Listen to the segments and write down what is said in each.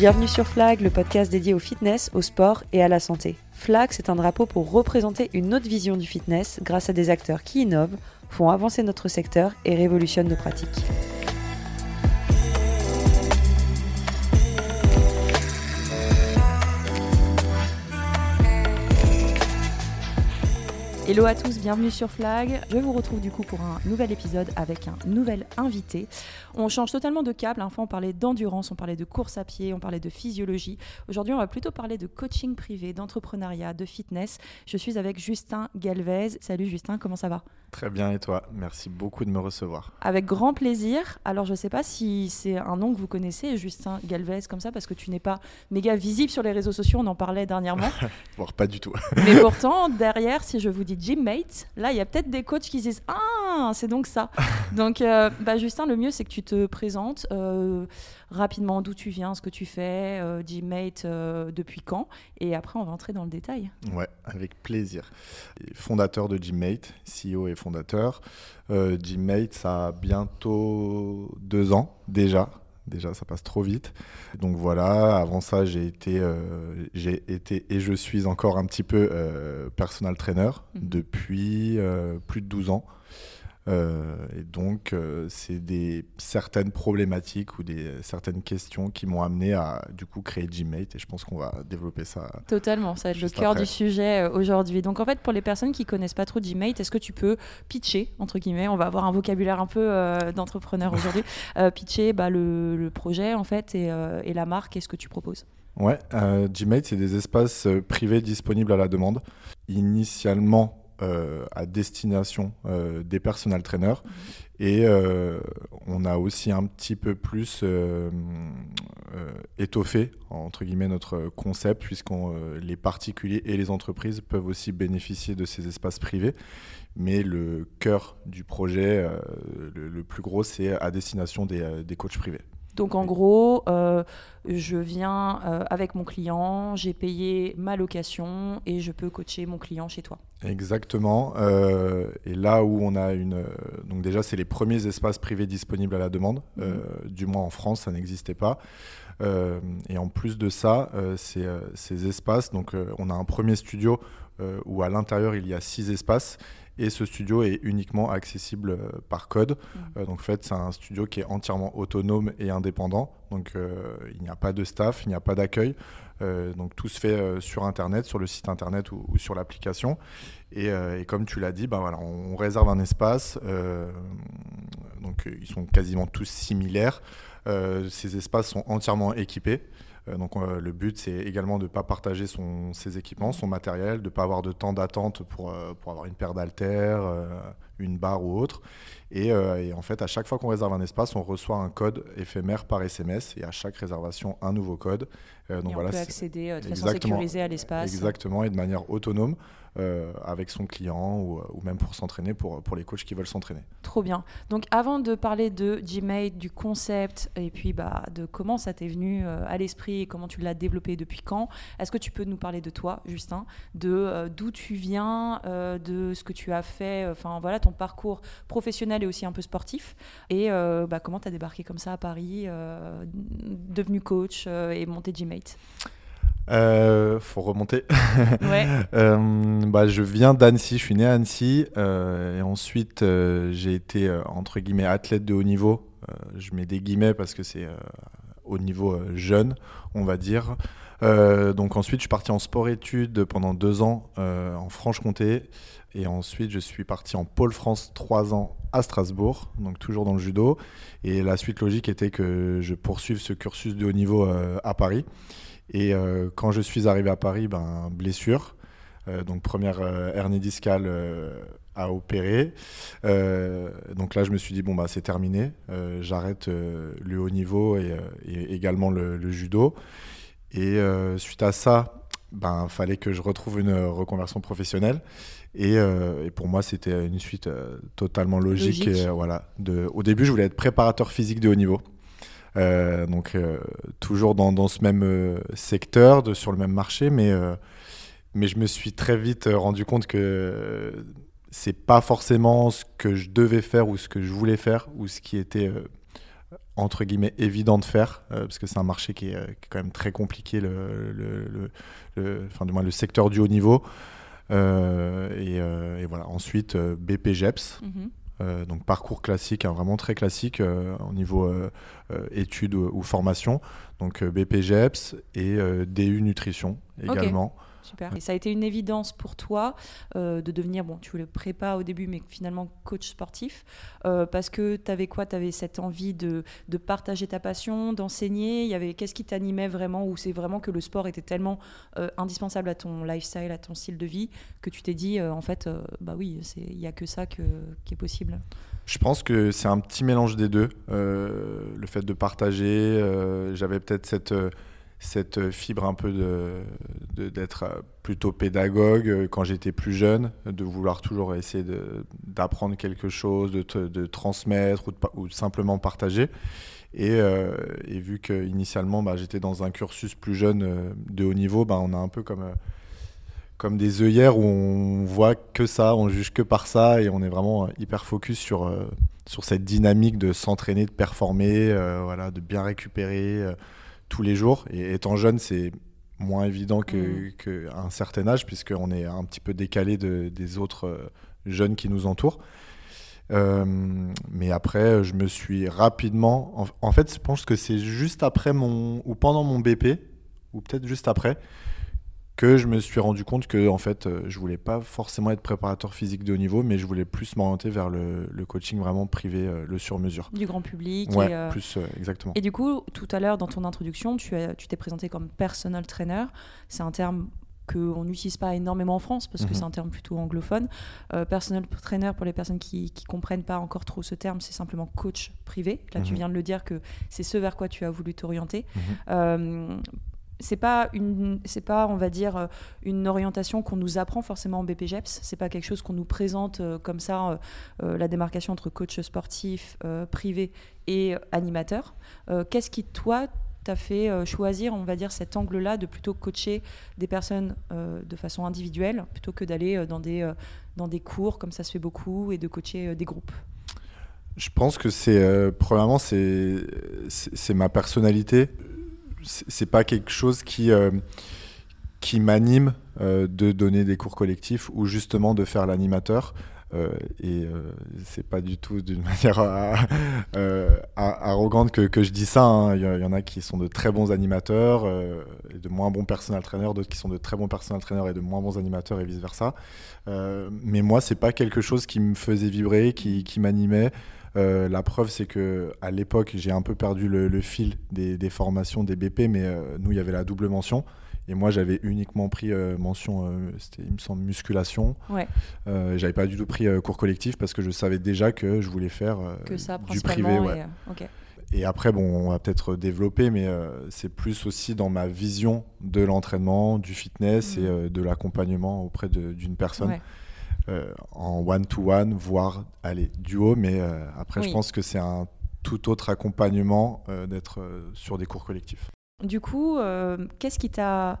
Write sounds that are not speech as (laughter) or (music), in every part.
Bienvenue sur Flag, le podcast dédié au fitness, au sport et à la santé. Flag, c'est un drapeau pour représenter une autre vision du fitness grâce à des acteurs qui innovent, font avancer notre secteur et révolutionnent nos pratiques. Hello à tous, bienvenue sur Flag. Je vous retrouve du coup pour un nouvel épisode avec un nouvel invité. On change totalement de câble. Enfin, on parlait d'endurance, on parlait de course à pied, on parlait de physiologie. Aujourd'hui, on va plutôt parler de coaching privé, d'entrepreneuriat, de fitness. Je suis avec Justin Galvez. Salut Justin, comment ça va? Très bien et toi? Merci beaucoup de me recevoir. Avec grand plaisir. Alors, je ne sais pas si c'est un nom que vous connaissez, Justin Galvez, comme ça, parce que tu n'es pas méga visible sur les réseaux sociaux. On en parlait dernièrement. (laughs) Voire pas du tout. (laughs) Mais pourtant, derrière, si je vous dis Gymmate, là, il y a peut-être des coachs qui disent Ah, c'est donc ça. donc, euh, bah, Justin, le mieux, c'est que tu te présentes euh, rapidement d'où tu viens, ce que tu fais, euh, Gymmate, euh, depuis quand. Et après, on va entrer dans le détail. Ouais, avec plaisir. Fondateur de Gymmate, CEO et fondateur. Euh, Gymmate, ça a bientôt deux ans déjà. Déjà, ça passe trop vite. Donc voilà, avant ça, j'ai été, euh, j'ai été et je suis encore un petit peu euh, personal trainer Mhm. depuis euh, plus de 12 ans. Euh, et donc, euh, c'est des certaines problématiques ou des certaines questions qui m'ont amené à du coup créer Gymmate. Et je pense qu'on va développer ça. Totalement, ça va être le cœur après. du sujet euh, aujourd'hui. Donc en fait, pour les personnes qui connaissent pas trop Gmate, est-ce que tu peux pitcher, entre guillemets, on va avoir un vocabulaire un peu d'entrepreneur aujourd'hui, (laughs) pitcher bah, le, le projet en fait et, et la marque et ce que tu proposes? Ouais, euh, Gmate, c'est des espaces privés disponibles à la demande, initialement euh, à destination euh, des personal trainers. Et euh, on a aussi un petit peu plus étoffé, entre guillemets, notre concept, puisque les particuliers et les entreprises peuvent aussi bénéficier de ces espaces privés. Mais le cœur du projet, le, le plus gros, c'est à destination des, des coachs privés. Donc en gros, euh, je viens euh, avec mon client, j'ai payé ma location et je peux coacher mon client chez toi. Exactement. Euh, et là où on a une. Donc, déjà, c'est les premiers espaces privés disponibles à la demande. Euh, du moins en France, ça n'existait pas. Et en plus de ça, c'est, euh, ces espaces. Donc, on a un premier studio où à l'intérieur, il y a six espaces. Et ce studio est uniquement accessible euh, par code. Euh, donc, en fait, c'est un studio qui est entièrement autonome et indépendant. Donc, euh, il n'y a pas de staff, il n'y a pas d'accueil. Euh, donc, tout se fait euh, sur Internet, sur le site Internet ou, ou sur l'application. Et, euh, et comme tu l'as dit, ben voilà, on, on réserve un espace. donc, ils sont quasiment tous similaires. Ces espaces sont entièrement équipés. Euh, donc, euh, le but, c'est également de ne pas partager son, ses équipements, son matériel, de ne pas avoir de temps d'attente pour, euh, pour avoir une paire d'haltères, une barre ou autre. Et, et en fait, à chaque fois qu'on réserve un espace, on reçoit un code éphémère par SMS et à chaque réservation, un nouveau code. Donc et on voilà, peut c'est- accéder de façon sécurisée à l'espace. Exactement, et de manière autonome euh, avec son client ou, ou même pour s'entraîner, pour, les coachs qui veulent s'entraîner. Trop bien. Donc avant de parler de Gmate, du concept et puis bah, de comment ça t'est venu euh, à l'esprit et comment tu l'as développé depuis quand, est-ce que tu peux nous parler de toi, Justin, de euh, d'où tu viens, euh, de ce que tu as fait, euh, enfin voilà ton parcours professionnel et aussi un peu sportif et euh, bah, comment tu as débarqué comme ça à Paris, euh, devenu coach euh, et monté Gmate. Euh, faut remonter. (laughs) Ouais. Euh, bah, je viens d'Annecy, je suis né à Annecy euh, et ensuite euh, j'ai été entre guillemets athlète de haut niveau. Je mets des guillemets parce que c'est au niveau jeune, on va dire. Donc ensuite je suis parti en sport-études pendant deux ans en Franche-Comté et ensuite je suis parti en pôle France trois ans à Strasbourg, donc toujours dans le judo. Et la suite logique était que je poursuive ce cursus de haut niveau à Paris. Et euh, quand je suis arrivé à Paris, ben, blessure. Euh, donc première euh, hernie discale à opérer. Euh, donc là, je me suis dit, bon, bah, c'est terminé. Euh, J'arrête euh, le haut niveau et, et également le, le judo. Et suite à ça, ben, fallait que je retrouve une reconversion professionnelle. Et, et pour moi, c'était une suite totalement logique. Logique. Et, voilà, de, au début, je voulais être préparateur physique de haut niveau. Euh, donc euh, toujours dans, ce même euh, secteur, sur le même marché, mais, mais je me suis très vite rendu compte que c'est pas forcément ce que je devais faire ou ce que je voulais faire ou ce qui était entre guillemets évident de faire parce que c'est un marché qui est, quand même très compliqué le, enfin du moins le secteur du haut niveau. Et, voilà. Ensuite BPGEPS mhm. donc parcours classique, hein, vraiment très classique au niveau études ou, formation. Donc BPGEPS et DU Nutrition également. Super. Et ça a été une évidence pour toi euh, de devenir, bon, tu voulais prépa au début, mais finalement coach sportif, euh, parce que tu avais quoi? Tu avais cette envie de, de, partager ta passion, d'enseigner. Il y avait qu'est-ce qui t'animait vraiment? Ou c'est vraiment que le sport était tellement euh, indispensable à ton lifestyle, à ton style de vie, que tu t'es dit, en fait, bah oui, il n'y a que ça que, qui est possible? Je pense que c'est un petit mélange des deux. le fait de partager, j'avais peut-être cette cette fibre un peu d'être de, plutôt pédagogue euh, quand j'étais plus jeune, de vouloir toujours essayer d'apprendre quelque chose, de, de transmettre ou, simplement partager. Et, euh, vu qu'initialement bah, j'étais dans un cursus plus jeune euh, de haut niveau, bah, on a un peu comme, comme des œillères où on voit que ça, on juge que par ça et on est vraiment hyper focus sur, sur cette dynamique de s'entraîner, de performer, voilà, de bien récupérer tous les jours. Et étant jeune, c'est moins évident qu'à mm. que un certain âge, puisqu'on est un petit peu décalé de, des autres euh, jeunes qui nous entourent. Euh, mais après, je me suis rapidement. En, fait, je pense que c'est juste après mon. ou pendant mon BP, ou peut-être juste après, que je me suis rendu compte que en fait, euh, je voulais pas forcément être préparateur physique de haut niveau, mais je voulais plus m'orienter vers le, coaching vraiment privé, euh, le sur-mesure. Du grand public. Ouais, euh, plus exactement. Et du coup, tout à l'heure dans ton introduction, tu tu t'es présenté comme personal trainer. C'est un terme qu'on n'utilise pas énormément en France parce que mhm. c'est un terme plutôt anglophone. personal trainer, pour les personnes qui ne comprennent pas encore trop ce terme, c'est simplement coach privé. Là, tu mhm. viens de le dire que c'est ce vers quoi tu as voulu t'orienter. Mhm c'est pas une c'est pas on va dire euh, une orientation qu'on nous apprend forcément en BPGEPS c'est pas quelque chose qu'on nous présente euh, comme ça euh, la démarcation entre coach sportif privé et animateur. Qu'est-ce qui toi t'a fait choisir on va dire cet angle là de plutôt coacher des personnes de façon individuelle plutôt que d'aller dans des dans des cours comme ça se fait beaucoup et de coacher des groupes? Je pense que c'est premièrement c'est c'est ma personnalité c'est pas quelque chose qui, euh, qui m'anime euh, de donner des cours collectifs ou justement de faire l'animateur. Euh, et c'est pas du tout d'une (laughs) manière arrogante que, que, je dis ça. Hein. Il y, en a qui sont de très bons animateurs et de moins bons personal trainers, d'autres qui sont de très bons personal trainers et de moins bons animateurs et vice versa. mais moi, c'est pas quelque chose qui me faisait vibrer, qui, qui m'animait. Euh, la preuve, c'est que à l'époque, j'ai un peu perdu le, fil des, formations des BP, mais euh, nous, il y avait la double mention. Et moi, j'avais uniquement pris euh, mention, c'était, il me semble, musculation. Ouais. j'avais pas du tout pris cours collectif parce que je savais déjà que je voulais faire du privé. Et, après, bon, on va peut-être développer, mais c'est plus aussi dans ma vision de l'entraînement, du fitness et mmh. de l'accompagnement auprès d'une personne. Euh, en one-to-one, voire aller duo. Mais euh, après, je pense que c'est un tout autre accompagnement euh, d'être sur des cours collectifs. Du coup, qu'est-ce qui t'a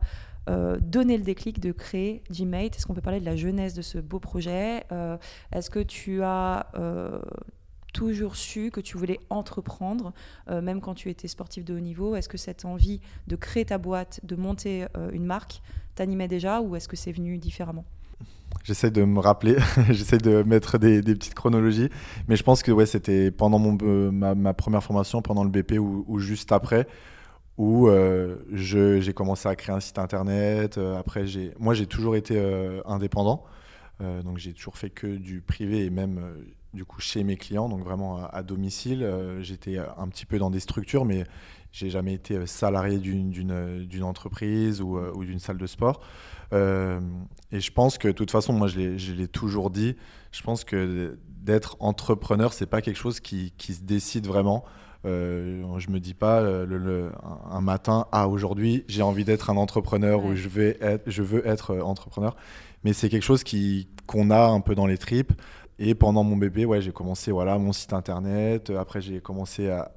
donné le déclic de créer Gmate? Est-ce qu'on peut parler de la jeunesse de ce beau projet? Est-ce que tu as toujours su que tu voulais entreprendre, même quand tu étais sportif de haut niveau? Est-ce que cette envie de créer ta boîte, de monter une marque, t'animait déjà ou est-ce que c'est venu différemment? J'essaie de me rappeler, (laughs) j'essaie de mettre des, petites chronologies, mais je pense que ouais, c'était pendant mon, euh, ma, première formation, pendant le BP ou, juste après, où euh, j'ai commencé à créer un site internet. Euh, après, moi, j'ai toujours été indépendant, donc j'ai toujours fait que du privé et même du coup chez mes clients, donc vraiment à, domicile. J'étais un petit peu dans des structures, mais j'ai jamais été salarié d'une entreprise ou d'une salle de sport. Euh, et je pense que de toute façon, moi je l'ai toujours dit, je pense que d'être entrepreneur, c'est pas quelque chose qui, qui, se décide vraiment. Euh, je me dis pas le, un matin, ah aujourd'hui j'ai envie d'être un entrepreneur ou je, vais être, je veux être euh, entrepreneur. Mais c'est quelque chose qu'on a un peu dans les tripes. Et pendant mon bébé, ouais, j'ai commencé voilà, mon site internet. Après, j'ai commencé à,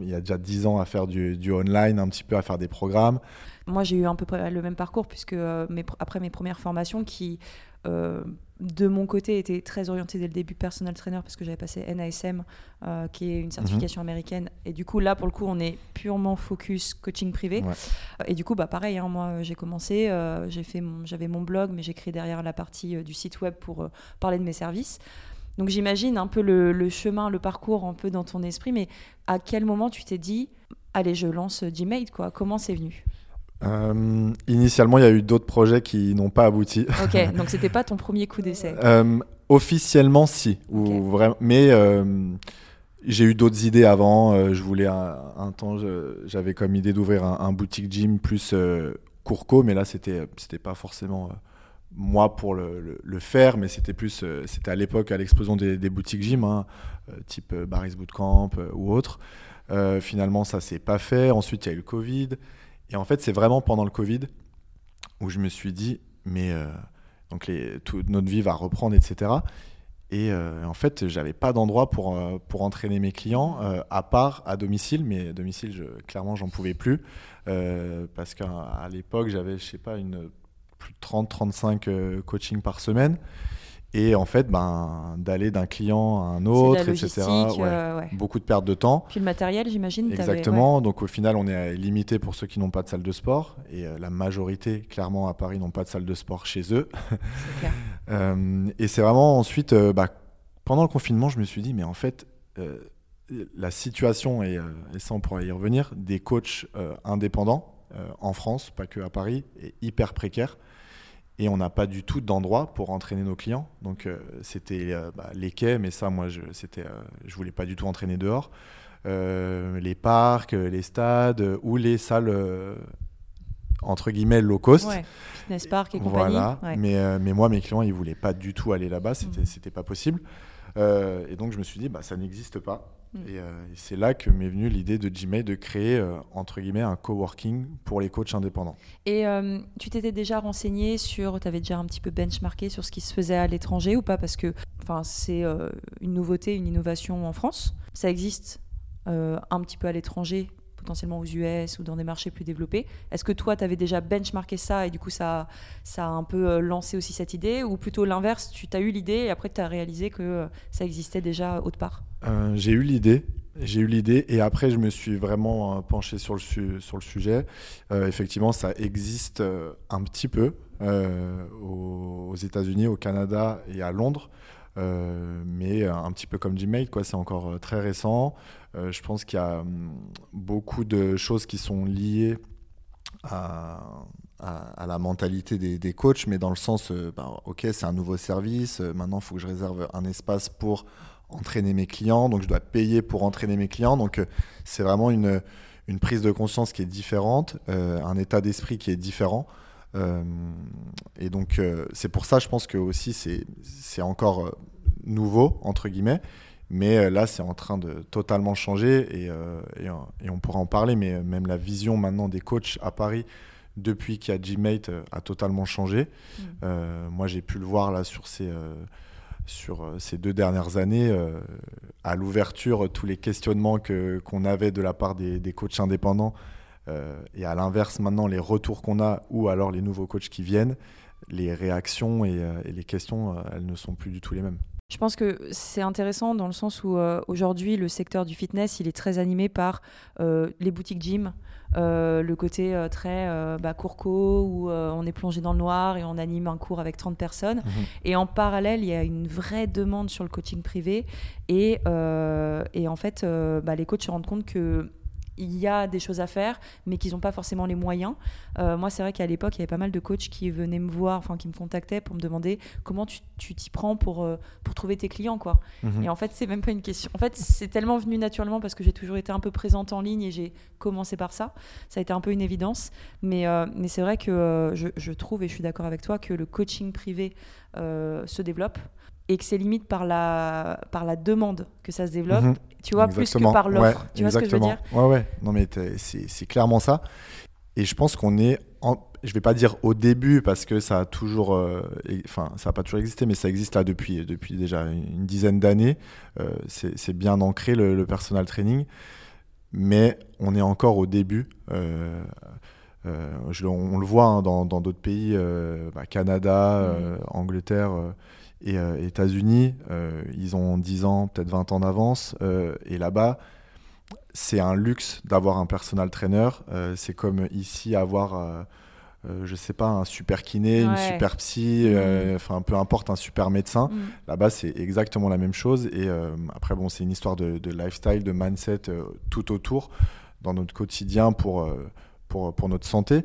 il y a déjà 10 ans à faire du, du, online, un petit peu à faire des programmes. Moi, j'ai eu un peu le même parcours, puisque euh, mes, après mes premières formations qui, euh, de mon côté, était très orienté dès le début personal trainer parce que j'avais passé NASM, euh, qui est une certification américaine. Et du coup, là, pour le coup, on est purement focus coaching privé. Et du coup, bah, pareil, hein, moi, j'ai commencé, euh, j'ai fait j'avais mon blog, mais j'ai créé derrière la partie euh, du site web pour parler de mes services. Donc j'imagine un peu le, chemin, le parcours un peu dans ton esprit, mais à quel moment tu t'es dit, allez, je lance Gmail, quoi? Comment c'est venu? Euh, initialement, il y a eu d'autres projets qui n'ont pas abouti. Ok, (laughs) donc c'était pas ton premier coup d'essai. Euh, officiellement, si. Ou vraiment, mais euh, j'ai eu d'autres idées avant. je voulais un, temps, j'avais comme idée d'ouvrir un, boutique gym plus Courco, mais là, c'était c'était pas forcément moi pour le, le, faire, mais c'était plus, c'était à l'époque à l'explosion des, des, boutiques gym, hein, type Barry's Bootcamp ou autre. finalement, ça s'est pas fait. Ensuite, il y a eu le Covid. Et en fait, c'est vraiment pendant le Covid où je me suis dit, mais euh, donc toute notre vie va reprendre, etc. Et euh, en fait, j'avais pas d'endroit pour, euh, pour entraîner mes clients, à part à domicile. Mais à domicile, je, clairement, j'en pouvais plus. parce qu'à l'époque, j'avais, je sais pas, une, plus de 30-35 coachings par semaine. Et en fait, ben, d'aller d'un client à un autre, etc. Euh, Beaucoup de perte de temps. Puis le matériel, j'imagine. Exactement. Donc au final, on est limité pour ceux qui n'ont pas de salle de sport. Et euh, la majorité, clairement, à Paris, n'ont pas de salle de sport chez eux. Clair. (laughs) Euh, et c'est vraiment ensuite, bah, pendant le confinement, je me suis dit, mais en fait, la situation, et, et, ça on pourra y revenir, des coachs indépendants en France, pas que à Paris, est hyper précaire et on n'a pas du tout d'endroit pour entraîner nos clients. Donc euh, c'était euh, bah, les quais, mais ça, moi, je c'était, euh, je voulais pas du tout entraîner dehors. les parcs, les stades ou les salles entre guillemets low cost. Ouais, fitness park et compagnie. Voilà. Mais, mais moi, mes clients, ils voulaient pas du tout aller là-bas. C'était, mmh. c'était pas possible. et donc je me suis dit, bah, ça n'existe pas. Mm. Euh, et, c'est là que m'est venue l'idée de Gmail de créer, euh, entre guillemets, un coworking pour les coachs indépendants. Et euh, tu t'étais déjà renseigné sur, tu avais déjà un petit peu benchmarké sur ce qui se faisait à l'étranger ou pas? Parce que c'est une nouveauté, une innovation en France. Ça existe un petit peu à l'étranger potentiellement aux US ou dans des marchés plus développés. Est-ce que toi, tu avais déjà benchmarké ça et du coup, ça, ça a un peu lancé aussi cette idée? Ou plutôt l'inverse, tu as eu l'idée et après, tu as réalisé que ça existait déjà autre part? Euh, j'ai eu l'idée. J'ai eu l'idée et après je me suis vraiment euh, penché sur le, sujet. Euh, effectivement, ça existe un petit peu aux, États-Unis, au Canada et à Londres, mais un petit peu comme Gmail, quoi. C'est encore très récent. je pense qu'il y a hum, beaucoup de choses qui sont liées à, la mentalité des, des, coachs, mais dans le sens, bah, ok, c'est un nouveau service. maintenant, il faut que je réserve un espace pour entraîner mes clients, donc je dois payer pour entraîner mes clients. Donc euh, c'est vraiment une, une prise de conscience qui est différente, euh, un état d'esprit qui est différent. Euh, et donc c'est pour ça, je pense que aussi c'est encore nouveau, entre guillemets. Mais là, c'est en train de totalement changer et, et, on pourra en parler. Mais même la vision maintenant des coachs à Paris, depuis qu'il y a Gmate, a totalement changé. Mmh. moi, j'ai pu le voir là sur ces sur euh, ces deux dernières années, euh, à l'ouverture, tous les questionnements qu'on avait de la part des, coachs indépendants, euh, et à l'inverse, maintenant, les retours qu'on a, ou alors les nouveaux coachs qui viennent, les réactions et, les questions, elles ne sont plus du tout les mêmes. Je pense que c'est intéressant dans le sens où aujourd'hui le secteur du fitness il est très animé par les boutiques gym, euh, le côté euh, très euh, bah, courco où on est plongé dans le noir et on anime un cours avec 30 personnes. Mhm. Et en parallèle, il y a une vraie demande sur le coaching privé. Et, et en fait, bah, les coachs se rendent compte que il y a des choses à faire, mais qu'ils n'ont pas forcément les moyens. Euh, moi, c'est vrai qu'à l'époque, il y avait pas mal de coachs qui venaient me voir, enfin qui me contactaient pour me demander comment tu t'y prends pour, euh, pour trouver tes clients. quoi. Mhm. Et en fait, c'est même pas une question. En fait, c'est tellement venu naturellement parce que j'ai toujours été un peu présente en ligne et j'ai commencé par ça. Ça a été un peu une évidence. Mais, euh, mais c'est vrai que je, je, trouve, et je suis d'accord avec toi, que le coaching privé se développe et que c'est limite par la, par la demande que ça se développe, mhm. tu vois, plus que par l'offre. tu vois ce que je veux dire Ouais, ouais. Non, mais c'est clairement ça. Et je pense qu'on est, en, je vais pas dire au début parce que ça a toujours, euh, enfin, ça a pas toujours existé, mais ça existe là depuis, depuis déjà une dizaine d'années. Euh, c'est bien ancré le, personal training, mais on est encore au début. Euh, on, le voit hein, dans d'autres pays, bah, Canada, mhm. Angleterre Et euh, États-Unis, ils ont 10 ans, peut-être 20 ans d'avance. et là-bas, c'est un luxe d'avoir un personal trainer. c'est comme ici avoir euh, je sais pas, un super kiné, une super psy, euh, mm. enfin peu importe, un super médecin. Mm. Là-bas, c'est exactement la même chose. Et euh, après, bon, c'est une histoire de, lifestyle, de mindset tout autour dans notre quotidien pour, pour, pour notre santé.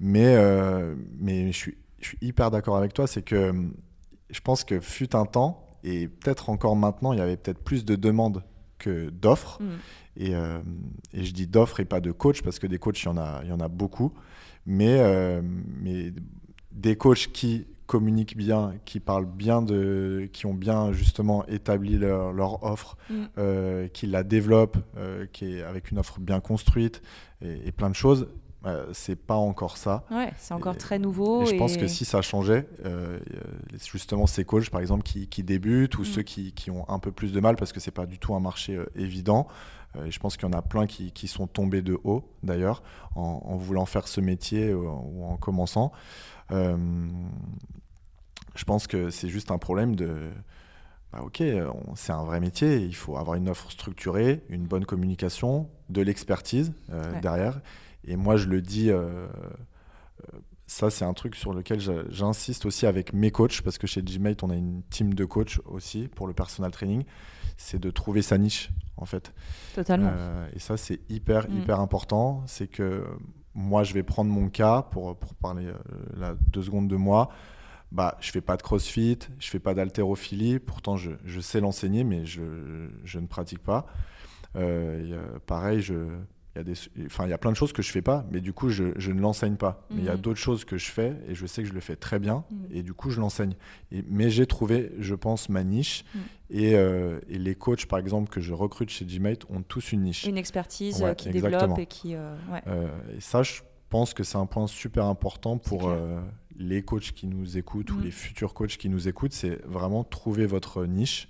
Mais, mais je, suis, je suis hyper d'accord avec toi, c'est que je pense que fut un temps, et peut-être encore maintenant, il y avait peut-être plus de demandes que d'offres. Mm. Et, et, je dis d'offres et pas de coach, parce que des coachs, il y en a, il y en a beaucoup mais, euh, mais des coachs qui communiquent bien, qui parlent bien de, qui ont bien justement établi leur, leur offre, mm. euh, qui la développent, euh, qui est avec une offre bien construite et, plein de choses. C'est pas encore ça. Ouais, c'est encore très nouveau. Et je pense que si ça changeait, justement ces coachs par exemple qui, qui débutent ou mm. ceux qui, qui, ont un peu plus de mal parce que c'est pas du tout un marché évident, euh, et je pense qu'il y en a plein qui, qui sont tombés de haut, d'ailleurs, en, voulant faire ce métier ou, en commençant. Euh, je pense que c'est juste un problème de... Bah, ok, c'est un vrai métier, il faut avoir une offre structurée, une bonne communication, de l'expertise euh, derrière. Et moi, je le dis, ça, c'est un truc sur lequel j'insiste aussi avec mes coachs, parce que chez Gmate, on a une team de coachs aussi pour le personal training c'est de trouver sa niche, en fait. Totalement. Euh, et ça, c'est hyper, mm. hyper important. C'est que moi, je vais prendre mon cas pour, pour parler euh, là, deux secondes de moi. Bah, je fais pas de crossfit, je fais pas d'haltérophilie. Pourtant, je, je sais l'enseigner, mais je, je, ne pratique pas. Euh, pareil, je, il y, a des, enfin, il y a plein de choses que je fais pas, mais du coup, je, je ne l'enseigne pas. Mais il y a mhm. d'autres choses que je fais et je sais que je le fais très bien mhm. et du coup, je l'enseigne. mais j'ai trouvé, je pense, ma niche. Mhm. Et, euh, et, les coachs, par exemple, que je recrute chez Gmate ont tous une niche. Une expertise euh, qui développe et qui. Euh, et ça, je pense que c'est un point super important pour les coachs qui nous écoutent ou les futurs coachs qui nous écoutent. C'est vraiment trouver votre niche.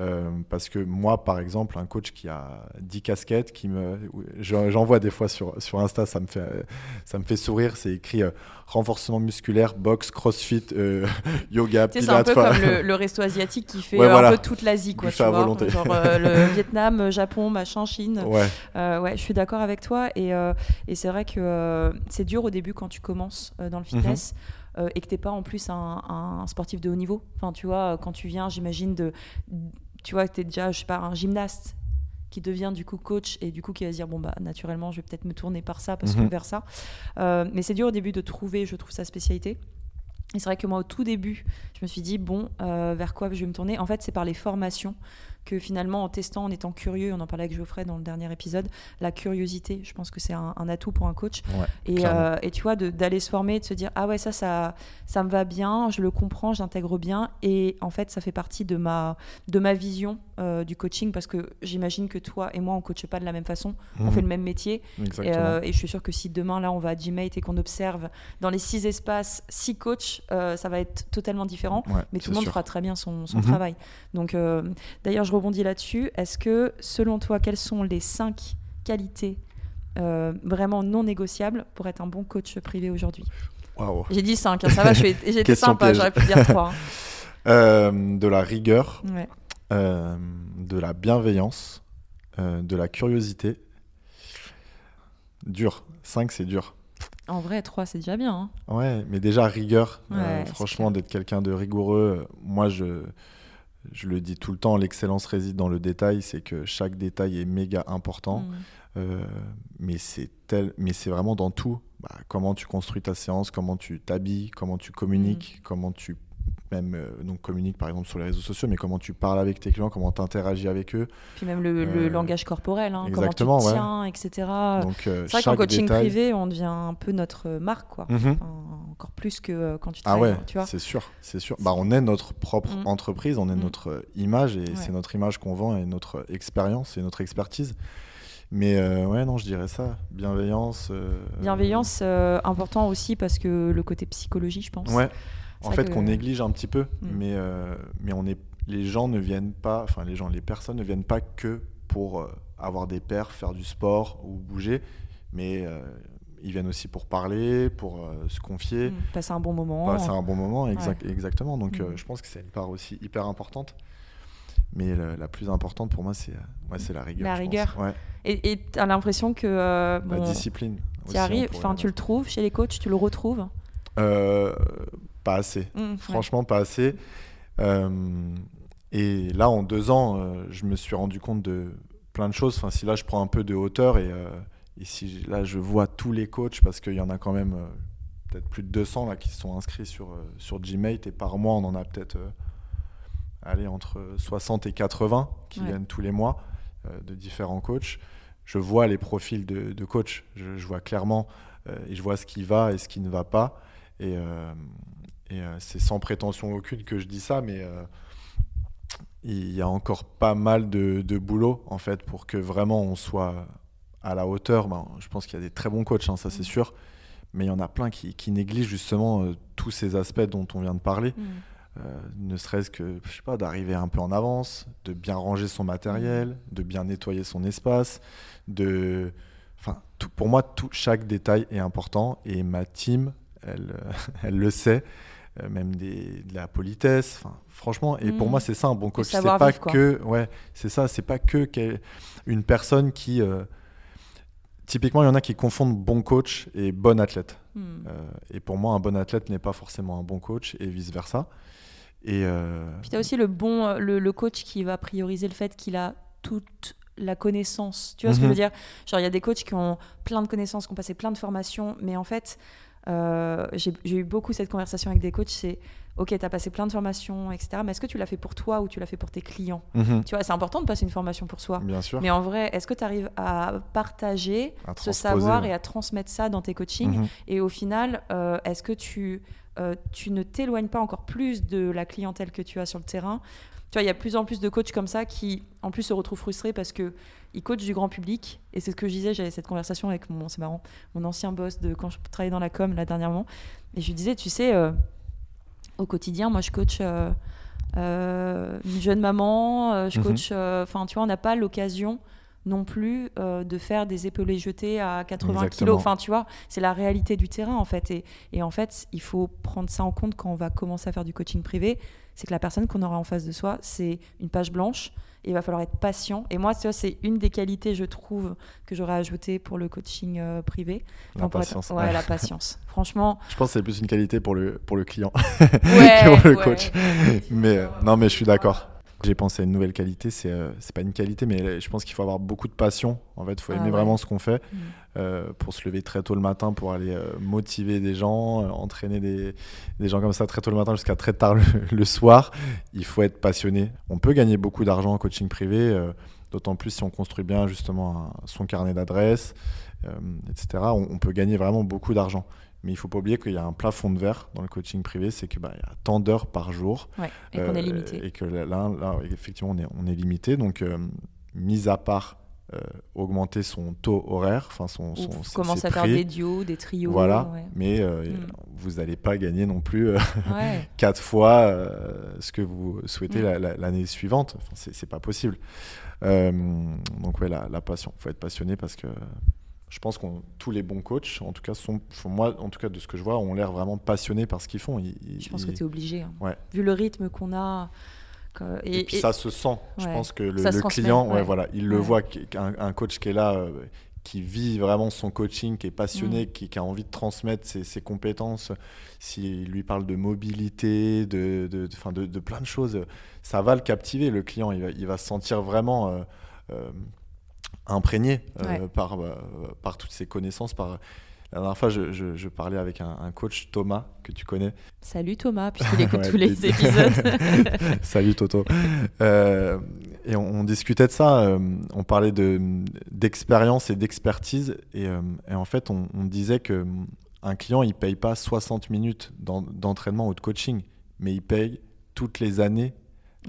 Euh, parce que moi, par exemple, un coach qui a 10 casquettes, qui me, j'en vois des fois sur, sur Insta, ça me fait, ça me fait sourire. C'est écrit euh, renforcement musculaire, boxe, crossfit, euh, (laughs) yoga, pilates. C'est un peu comme le, resto asiatique qui fait un peu toute l'Asie, quoi. Tu vois, volonté. Genre le (laughs) Vietnam, Japon, machin, Chine. Ouais. ouais, je suis d'accord avec toi. Et, et c'est vrai que c'est dur au début quand tu commences dans le fitness. et que tu n'es pas en plus un, un, sportif de haut niveau. Enfin, tu vois, quand tu viens, j'imagine, de tu vois, tu es déjà, je sais pas, un gymnaste qui devient du coup coach et du coup qui va se dire bon bah naturellement je vais peut-être me tourner par ça parce que mhm. vers ça. Euh, mais c'est dur au début de trouver je trouve sa spécialité. Et c'est vrai que moi au tout début je me suis dit bon euh, vers quoi je vais me tourner? En fait c'est par les formations que finalement en testant, en étant curieux, on en parlait avec Geoffrey dans le dernier épisode, la curiosité, je pense que c'est un, atout pour un coach. et, euh, et, tu vois, d'aller se former, de se dire ah ouais ça, ça ça me va bien, je le comprends, j'intègre bien, et en fait ça fait partie de ma de ma vision euh, du coaching parce que j'imagine que toi et moi on coache pas de la même façon, on mhm. fait le même métier, euh, et, je suis sûre que si demain là on va à Gmate et qu'on observe dans les six espaces six coachs, ça va être totalement différent, mais tout le monde fera très bien son, son mhm. travail. Donc d'ailleurs je rebondis là-dessus. Est-ce que, selon toi, quelles sont les cinq qualités euh, vraiment non négociables pour être un bon coach privé aujourd'hui? J'ai dit cinq, hein, ça va, j'étais sympa, j'aurais pu dire trois. Hein. (laughs) Euh, de la rigueur, euh, de la bienveillance, de la curiosité. Dur. Cinq, c'est dur. En vrai, trois, c'est déjà bien. Hein. Ouais, mais déjà, rigueur. franchement, d'être quelqu'un de rigoureux. Moi, je je le dis tout le temps, l'excellence réside dans le détail, c'est que chaque détail est méga important, mm. euh, mais c'est tel, mais c'est vraiment dans tout. Bah, comment tu construis ta séance, comment tu t'habilles, comment tu communiques, mm. comment tu même euh, donc communique par exemple sur les réseaux sociaux, mais comment tu parles avec tes clients, comment tu interagis avec eux. Puis même le, euh, langage corporel, hein, comment tu tiens, etc. Donc, euh, c'est vrai qu'en coaching privé, on devient un peu notre marque, quoi. Mhm. encore plus que quand tu travailles. Ah ouais, c'est sûr, c'est sûr. Bah, on est notre propre mhm. entreprise, on est mhm. notre image et c'est notre image qu'on vend et notre expérience et notre expertise. Mais ouais, non, je dirais ça. Bienveillance. Bienveillance, important aussi parce que le côté psychologie, je pense. Ouais en fait qu'on néglige un petit peu, mm. mais, euh, mais on est, les gens ne viennent pas, enfin les gens, les personnes ne viennent pas que pour euh, avoir des pères, faire du sport ou bouger, mais euh, ils viennent aussi pour parler, pour se confier. Mmh, passer un bon moment. Passer un bon moment, exactement. Donc mmh. je pense que c'est une part aussi hyper importante. Mais la, plus importante pour moi, c'est ouais, la rigueur. La rigueur. Et tu as l'impression que. la discipline. Tu arrives, enfin, tu le trouves chez les coachs, tu le retrouves? Pas assez. Mmh, Franchement, pas assez. et là, en deux ans, je me suis rendu compte de plein de choses. Enfin, si là, je prends un peu de hauteur et, euh, si là, je vois tous les coachs, parce qu'il y en a quand même euh, peut-être plus de 200 là, qui sont inscrits sur, euh, sur Gmate, et par mois, on en a peut-être allez, entre 60 et 80 qui viennent tous les mois de différents coachs. Je vois les profils de, de coachs, je, je, vois clairement, et je vois ce qui va et ce qui ne va pas. Et, et c'est sans prétention aucune que je dis ça, mais il y a encore pas mal de, boulot en fait pour que vraiment on soit à la hauteur. Ben, je pense qu'il y a des très bons coachs, hein, ça c'est mm. sûr, mais il y en a plein qui, négligent justement euh, tous ces aspects dont on vient de parler. Mm. Euh, ne serait-ce que, je sais pas, d'arriver un peu en avance, de bien ranger son matériel, mm. de bien nettoyer son espace, de, enfin, pour moi, tout, chaque détail est important et ma team, elle, (laughs) elle le sait. Euh, même des, de la politesse. franchement, et pour mm. moi, c'est ça un bon coach. C'est pas que, ouais, c'est ça, c'est pas que une personne qui. Euh, typiquement, il y en a qui confondent bon coach et bon athlète. Mm. Euh, et pour moi, un bon athlète n'est pas forcément un bon coach et vice versa. Et Puis tu as aussi le bon le, coach qui va prioriser le fait qu'il a toute la connaissance. Tu vois ce que je veux mhm. dire? Genre, il y a des coachs qui ont plein de connaissances, qui ont passé plein de formations, mais en fait, euh, j'ai eu beaucoup cette conversation avec des coachs, c'est ok, tu as passé plein de formations, etc. Mais est-ce que tu l'as fait pour toi ou tu l'as fait pour tes clients? Mhm. Tu vois, c'est important de passer une formation pour soi. Bien sûr. Mais en vrai, est-ce que tu arrives à partager ce savoir et à transmettre ça dans tes coachings mhm. Et au final, euh, est-ce que tu, euh, tu ne t'éloignes pas encore plus de la clientèle que tu as sur le terrain tu vois, il y a de plus en plus de coachs comme ça qui, en plus, se retrouvent frustrés parce que ils coachent du grand public. Et c'est ce que je disais, j'avais cette conversation avec mon, c'est marrant, mon ancien boss de quand je travaillais dans la com là dernièrement. Et je lui disais, tu sais, euh, au quotidien, moi, je coach euh, euh, une jeune maman, je mhm. coach, enfin, tu vois, on n'a pas l'occasion non plus de faire des épaules jetées à 80 kg. kilos. Enfin, tu vois, c'est la réalité du terrain, en fait. Et, et, en fait, il faut prendre ça en compte quand on va commencer à faire du coaching privé c'est que la personne qu'on aura en face de soi, c'est une page blanche et il va falloir être patient. Et moi, c'est une des qualités, je trouve, que j'aurais ajouté pour le coaching euh, privé. La patience. Ouais, la patience. (laughs) Franchement. Je pense que c'est plus une qualité pour le, pour le client (laughs) que pour le coach. Mais euh, non, mais je suis d'accord. J'ai pensé à une nouvelle qualité, c'est euh, pas une qualité, mais je pense qu'il faut avoir beaucoup de passion. En fait, il faut ah aimer vraiment ce qu'on fait mm. euh, pour se lever très tôt le matin, pour aller euh, motiver des gens, entraîner des, des, gens comme ça très tôt le matin jusqu'à très tard le, (laughs) soir. Il faut être passionné. On peut gagner beaucoup d'argent en coaching privé, d'autant plus si on construit bien justement son carnet d'adresses, etc. on peut gagner vraiment beaucoup d'argent. Mais il ne faut pas oublier qu'il y a un plafond de verre dans le coaching privé, c'est qu'il bah, y a tant d'heures par jour. et qu'on est euh, limité. Et que là, là, effectivement, on est, on est limité. Donc, euh, mis à part euh, augmenter son taux horaire, enfin son, son commence à faire des duos, des trios. Voilà, mais mm. vous n'allez pas gagner non plus (laughs) quatre fois ce que vous souhaitez mm. l'année suivante. Enfin, c'est pas possible. donc ouais, la, la passion, faut être passionné parce que je pense que tous les bons coachs, en tout cas, sont, moi, en tout cas, de ce que je vois, ont l'air vraiment passionnés par ce qu'ils font. je pense que tu es obligé. Hein. Ouais. Vu le rythme qu'on a. Et, puis ça se sent. Je pense que le, client, ouais. voilà, il le voit, un, coach qui est là, euh, qui vit vraiment son coaching, qui est passionné, mm. qui, a envie de transmettre ses, compétences. S'il lui parle de mobilité, de, de, de, de, plein de choses, ça va le captiver. Le client, il va, il va se sentir vraiment. Euh, euh, imprégné euh, par, euh, par toutes ces connaissances. Par... La dernière fois, je, je, parlais avec un, coach, Thomas, que tu connais. Salut Thomas, puisqu'il (laughs) écoute tous les épisodes. (laughs) Salut Toto. Euh, et on, discutait de ça, on parlait d'expérience et d'expertise. Et, et, en fait, on, disait que un client, il paye pas 60 minutes d'entraînement ou de coaching, mais il paye toutes les années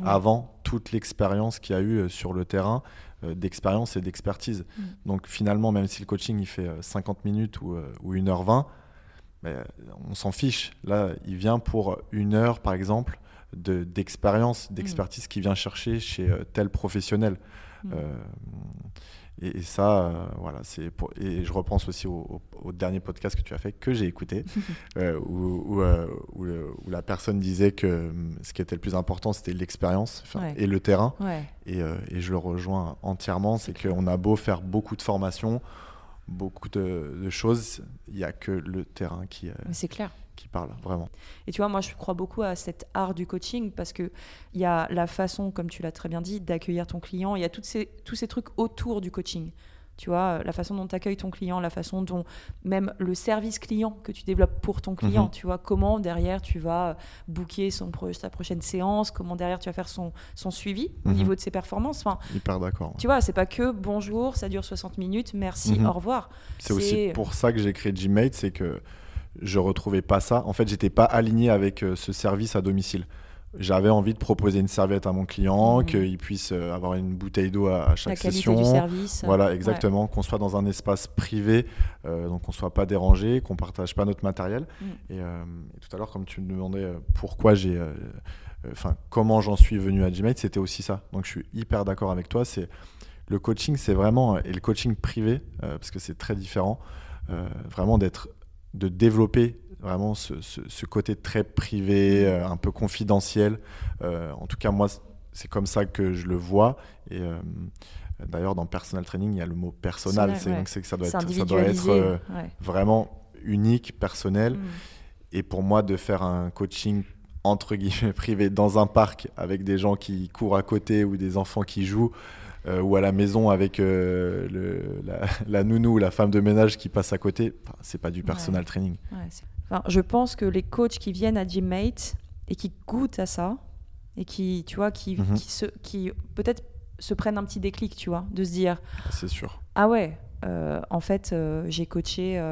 avant toute l'expérience qu'il a eu sur le terrain, d'expérience et d'expertise. Mm. Donc finalement, même si le coaching il fait 50 euh, minutes ou, euh, ou 1h20, ben, on s'en fiche. Là, il vient pour une heure, par exemple, d'expérience, mm. d'expertise qu'il vient chercher chez tel professionnel. Mm. Et, ça, euh, voilà, c'est pour... et je repense aussi au, dernier podcast que tu as fait, que j'ai écouté, (laughs) euh, où, où, où, la personne disait que hum, ce qui était le plus important, c'était l'expérience et le terrain. Et, et, je le rejoins entièrement, c'est qu'on a beau faire beaucoup de formations, beaucoup de, choses, il n'y a que le terrain qui, c'est clair qui parle vraiment. Et tu vois, moi, je crois beaucoup à cet art du coaching parce qu'il y a la façon, comme tu l'as très bien dit, d'accueillir ton client. Il y a toutes ces, tous ces trucs autour du coaching. Tu vois, la façon dont tu accueilles ton client, la façon dont même le service client que tu développes pour ton client, mhm. tu vois, comment derrière tu vas booker son, sa prochaine séance, comment derrière tu vas faire son, son suivi au mhm. niveau de ses performances. Enfin, Hyper d'accord. Tu vois, c'est pas que bonjour, ça dure 60 minutes, merci, mhm. au revoir. C'est aussi pour ça que j'ai créé Gmate, c'est que je retrouvais pas ça. En fait, j'étais pas aligné avec euh, ce service à domicile. J'avais envie de proposer une serviette à mon client, mmh. qu'il puisse euh, avoir une bouteille d'eau à, chaque La session. Du service. Voilà, exactement. Qu'on soit dans un espace privé, euh, donc qu'on soit pas dérangé, qu'on partage pas notre matériel. Mmh. Et, tout à l'heure, comme tu me demandais pourquoi j'ai, enfin comment j'en suis venu à Gmate, c'était aussi ça. Donc je suis hyper d'accord avec toi. C'est le coaching, c'est vraiment et le coaching privé parce que c'est très différent. vraiment d'être de développer vraiment ce, côté très privé, euh, un peu confidentiel. Euh, en tout cas, moi, c'est comme ça que je le vois. Et euh, d'ailleurs, dans personal training, il y a le mot personnel. C'est que ça doit être, ça doit être vraiment unique, personnel. Mm. Et pour moi, de faire un coaching entre guillemets (laughs) privé dans un parc avec des gens qui courent à côté ou des enfants qui jouent, ou à la maison avec euh, le, la, (laughs) nounou ou la femme de ménage qui passe à côté, c'est pas du personal training. enfin, je pense que les coachs qui viennent à Gymmate et qui goûtent à ça et qui, tu vois, qui, mhm. qui, qui peut-être se prennent un petit déclic, tu vois, de se dire. C'est sûr. Ah ouais, euh, en fait, j'ai coaché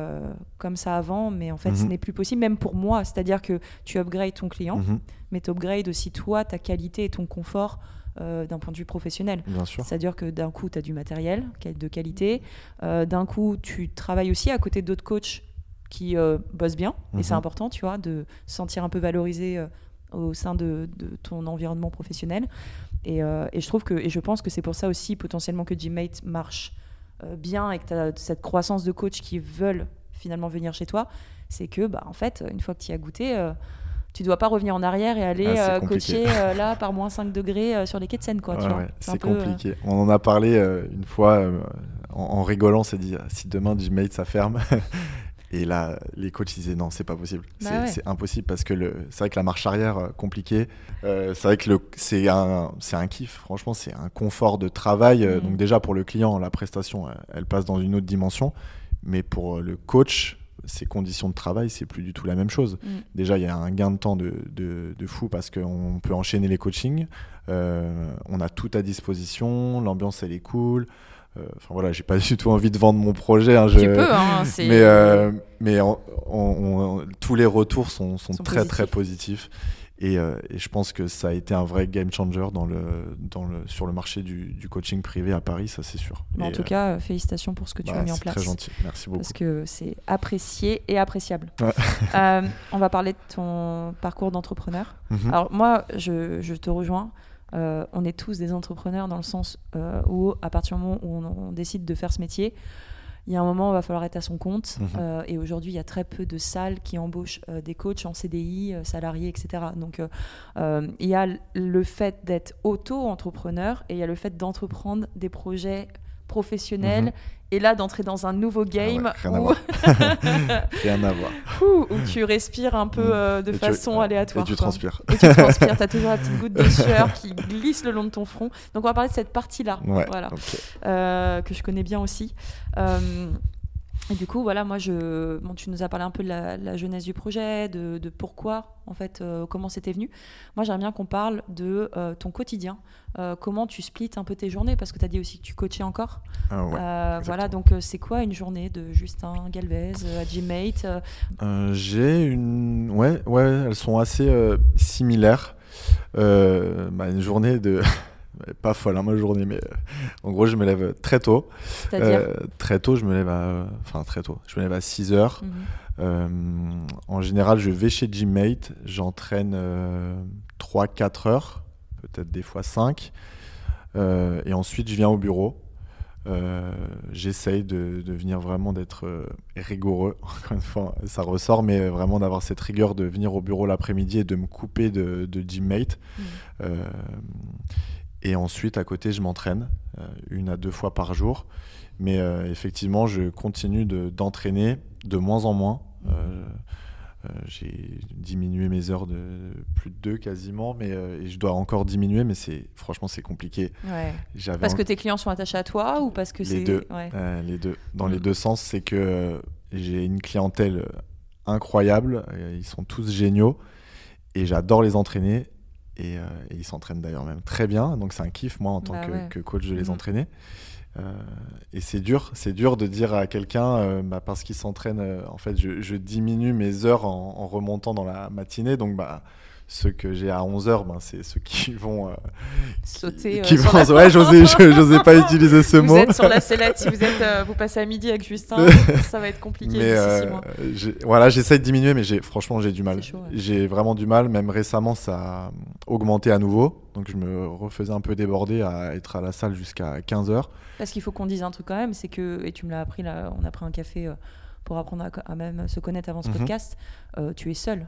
comme ça avant, mais en fait, ce mhm. n'est plus possible, même pour moi. C'est-à-dire que tu upgrades ton client, mhm. mais tu upgrades aussi toi, ta qualité et ton confort euh, d'un point de vue professionnel. C'est-à-dire que d'un coup, tu as du matériel de qualité. Euh, d'un coup, tu travailles aussi à côté d'autres coachs qui euh, bossent bien. Et c'est mhm. important, tu vois, de se sentir un peu valorisé au sein de, ton environnement professionnel. Et, et, je trouve que, et je pense que c'est pour ça aussi potentiellement que Gmate marche bien et que tu as cette croissance de coachs qui veulent finalement venir chez toi. C'est que, bah, en fait, une fois que tu y as goûté, tu dois pas revenir en arrière et aller ah, euh, coacher euh, (laughs) là par moins 5 degrés euh, sur les quais de Seine. c'est compliqué. On en a parlé une fois en, rigolant, on s'est dit si demain Gmate ça ferme. (laughs) et là, les coachs disaient non, c'est pas possible. Bah c'est impossible parce que c'est vrai que la marche arrière, compliquée. c'est vrai que c'est un, un kiff, franchement, c'est un confort de travail. Mm. Donc, déjà pour le client, la prestation, elle passe dans une autre dimension. Mais pour le coach, ces conditions de travail, c'est plus du tout la même chose. Mm. Déjà, il y a un gain de temps de, de, fou parce qu'on peut enchaîner les coachings. Euh, on a tout à disposition, l'ambiance elle est cool. Euh, enfin voilà, j'ai pas du tout envie de vendre mon projet. Hein, je... Tu peux, hein, mais, euh, mais tous les retours sont, sont, très très positifs. Euh, et, je pense que ça a été un vrai game changer dans le, dans le, sur le marché du, du coaching privé à Paris, ça c'est sûr. en tout cas, euh, félicitations pour ce que tu bah, as mis en place. C'est très gentil, merci beaucoup. Parce que c'est apprécié et appréciable. (laughs) Euh, on va parler de ton parcours d'entrepreneur. Mhm. Alors moi, je, je te rejoins. on est tous des entrepreneurs dans le sens où, à partir du moment où on, on décide de faire ce métier, il y a un moment, il va falloir être à son compte. Mhm. Euh, et aujourd'hui, il y a très peu de salles qui embauchent euh, des coachs en CDI, euh, salariés, etc. Donc, il y a le fait d'être auto-entrepreneur et il y a le fait d'entreprendre des projets professionnels mhm et là d'entrer dans un nouveau ah game rien, où... (laughs) à voir. où, tu respires un peu mm. euh, de façon aléatoire. Et tu transpires. Et tu transpires, tu as toujours la (laughs) petite goutte de sueur qui glisse le long de ton front. Donc on va parler de cette partie-là, voilà, euh, que je connais bien aussi. Euh, et du coup, voilà, moi, je, bon, tu nous as parlé un peu de la, jeunesse du projet, de, pourquoi, en fait, euh, comment c'était venu. Moi, j'aimerais bien qu'on parle de euh, ton quotidien, euh, comment tu splits un peu tes journées, parce que tu as dit aussi que tu coachais encore. Ah voilà, donc c'est quoi une journée de Justin Galvez à Gmate J'ai une. Ouais, ouais, elles sont assez similaires. Bah, une journée de. (laughs) pas folle hein, ma journée, mais euh, en gros, je me lève très tôt. Euh, très tôt, je me lève à. Enfin, très tôt. Je me lève à 6 heures. Mhm. Euh, en général, je vais chez Gymmate, j'entraîne 3-4 heures, peut-être des fois 5. et ensuite, je viens au bureau. Euh, j'essaye de, de, venir vraiment d'être euh, rigoureux. (laughs) Encore une fois, ça ressort, mais vraiment d'avoir cette rigueur de venir au bureau l'après-midi et de me couper de, de gymmate. Euh, et ensuite, à côté, je m'entraîne une à deux fois par jour. Mais effectivement, je continue d'entraîner de, moins en moins. Euh, j'ai diminué mes heures de plus de deux quasiment, mais euh, et je dois encore diminuer, mais c'est franchement c'est compliqué. Parce que tes clients sont attachés à toi ou parce que les deux, euh, les deux, dans les mm. deux sens, c'est que j'ai une clientèle incroyable, ils sont tous géniaux et j'adore les entraîner et, ils s'entraînent d'ailleurs même très bien, donc c'est un kiff moi en tant bah que, coach de les mm. entraîner. Euh, et c'est dur, c'est dur de dire à quelqu'un, euh, bah, parce qu'il s'entraîne, euh, en fait, je, diminue mes heures en, remontant dans la matinée, donc bah, ceux que j'ai à 11h, ben, c'est ceux qui (laughs) vont sauter. Qui, vont... Ouais, j'osais pas utiliser ce mot. Vous êtes sur la sellette, si vous, êtes, vous passez à midi avec Justin, (laughs) ça va être compliqué. Mais, voilà, j'essaie de diminuer, mais franchement, j'ai du mal. J'ai vraiment du mal. Même récemment, ça a augmenté à nouveau. Donc je me refaisais un peu déborder à être à la salle jusqu'à 15h. Parce qu'il faut qu'on dise un truc quand même, c'est que, et tu me l'as appris là, on a pris un café euh, pour apprendre à, même se connaître avant ce mhm. podcast, euh, tu es seul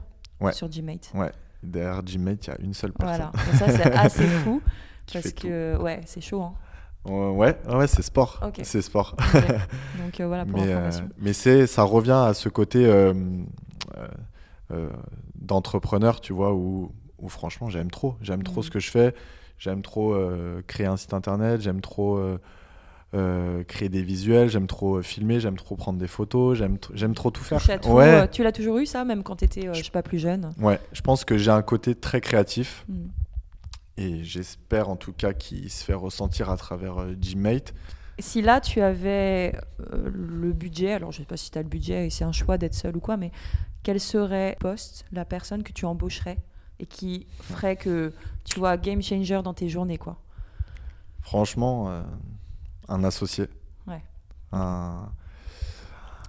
sur Gmate. Ouais, derrière Gmate, il y a une seule personne. Voilà, ça c'est assez (laughs) fou, parce que ouais, c'est chaud. Hein. Ouais, ouais, c'est sport. C'est sport. (laughs) Donc euh, voilà pour mais, mais c'est, ça revient à ce côté d'entrepreneur, tu vois, où, où franchement j'aime trop. J'aime trop ce que je fais. J'aime trop créer un site internet. J'aime trop euh, créer des visuels, j'aime trop euh, filmer, j'aime trop prendre des photos, j'aime j'aime trop tout faire. ouais. Euh, tu l'as toujours eu ça, même quand tu étais, je sais pas, plus jeune Ouais, je pense que j'ai un côté très créatif hmm. et j'espère en tout cas qu'il se fait ressentir à travers Gmate. Si là tu avais le budget, alors je sais pas si tu as le budget et c'est un choix d'être seul ou quoi, mais quel serait poste la personne que tu embaucherais et qui ferait que tu vois game changer dans tes journées quoi? Franchement, un associé. Ouais. Un,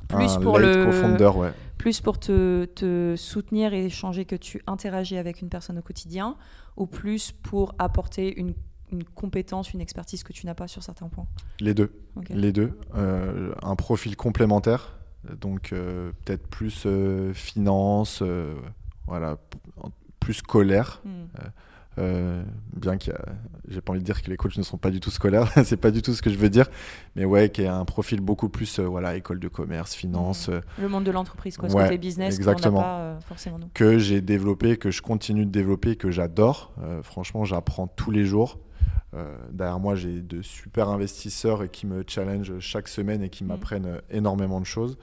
plus pour le ouais. Plus pour te, te, soutenir et échanger que tu interagis avec une personne au quotidien, ou plus pour apporter une, une compétence, une expertise que tu n'as pas sur certains points? Les deux. Les deux. Euh, un profil complémentaire, donc euh, peut-être plus euh, finance, voilà, plus scolaire. Hmm. Euh, bien que j'ai pas envie de dire que les coachs ne sont pas du tout scolaires, (laughs) c'est pas du tout ce que je veux dire, mais ouais, qui a un profil beaucoup plus, euh, voilà, école de commerce, finance. Euh, le monde de l'entreprise, quoi, ce côté business, exactement. Pas, forcément nous. Que j'ai développé, que je continue de développer, que j'adore. franchement, j'apprends tous les jours. derrière moi, j'ai de super investisseurs et qui me challenge chaque semaine et qui mm. m'apprennent énormément de choses.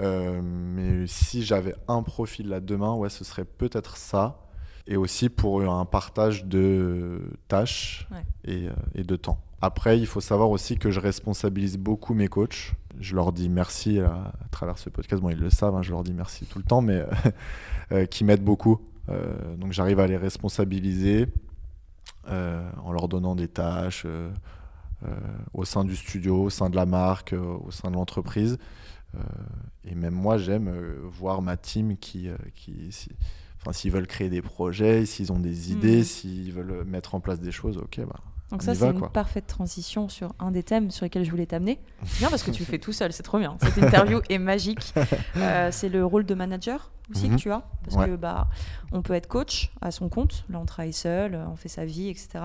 mais si j'avais un profil là demain, ouais, ce serait peut-être ça et aussi pour un partage de tâches et, euh, et, de temps. Après, il faut savoir aussi que je responsabilise beaucoup mes coachs. Je leur dis merci à, travers ce podcast. Bon, ils le savent, hein, je leur dis merci tout le temps, mais euh, (laughs) qui m'aident beaucoup. Euh, donc j'arrive à les responsabiliser en leur donnant des tâches au sein du studio, au sein de la marque, au sein de l'entreprise. et même moi, j'aime voir ma team qui, qui s'ils veulent créer des projets, s'ils ont des idées, hmm. s'ils veulent mettre en place des choses, ok, bah. Donc ça, c'est une parfaite transition sur un des thèmes sur lesquels je voulais t'amener. (laughs) Bien parce que tu le fais tout seul, c'est trop bien. Cette interview est magique. (laughs) Euh, c'est le rôle de manager aussi que mhm. tu as. Parce que bah, on peut être coach à son compte. Là, on travaille seul, on fait sa vie, etc.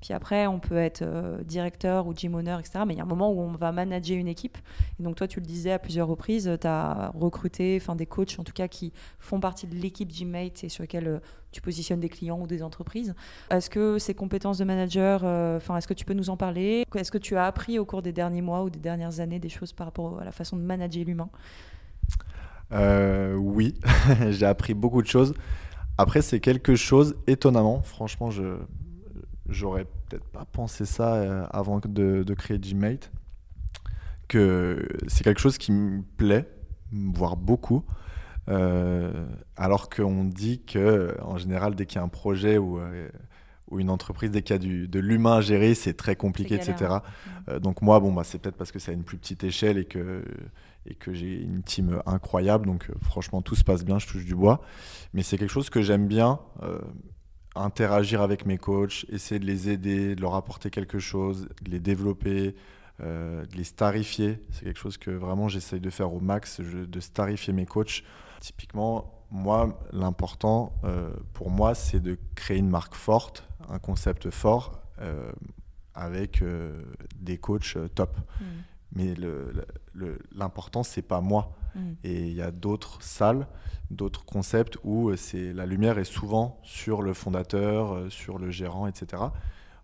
Puis après, on peut être euh, directeur ou gym owner, etc. Mais il y a un moment où on va manager une équipe. Et donc, toi, tu le disais à plusieurs reprises, tu as recruté des coachs, en tout cas, qui font partie de l'équipe Gymmate et sur lesquels euh, tu positionnes des clients ou des entreprises. Est-ce que ces compétences de manager, euh, est-ce que tu peux nous en parler? Est-ce que tu as appris au cours des derniers mois ou des dernières années des choses par rapport à la façon de manager l'humain? Oui, (laughs) j'ai appris beaucoup de choses. Après, c'est quelque chose, étonnamment, franchement, je j'aurais peut-être pas pensé ça euh, avant de, de créer Gmate, que c'est quelque chose qui me plaît, voire beaucoup. Euh, alors qu'on dit que en général dès qu'il y a un projet ou, euh, ou une entreprise dès qu'il y a du, de l'humain à gérer c'est très compliqué etc donc moi bon bah c'est peut-être parce que c'est à une plus petite échelle et que et que j'ai une team incroyable donc franchement tout se passe bien je touche du bois mais c'est quelque chose que j'aime bien interagir avec mes coachs, essayer de les aider, de leur apporter quelque chose, de les développer, de les starifier. C'est quelque chose que vraiment j'essaye de faire au max, de starifier mes coachs. Typiquement, moi, l'important pour moi, c'est de créer une marque forte, un concept fort avec des coachs top. Mm. Mais l'important, c'est pas moi. Mm. Et il y a d'autres salles, d'autres concepts où c'est la lumière est souvent sur le fondateur, euh, sur le gérant, etc.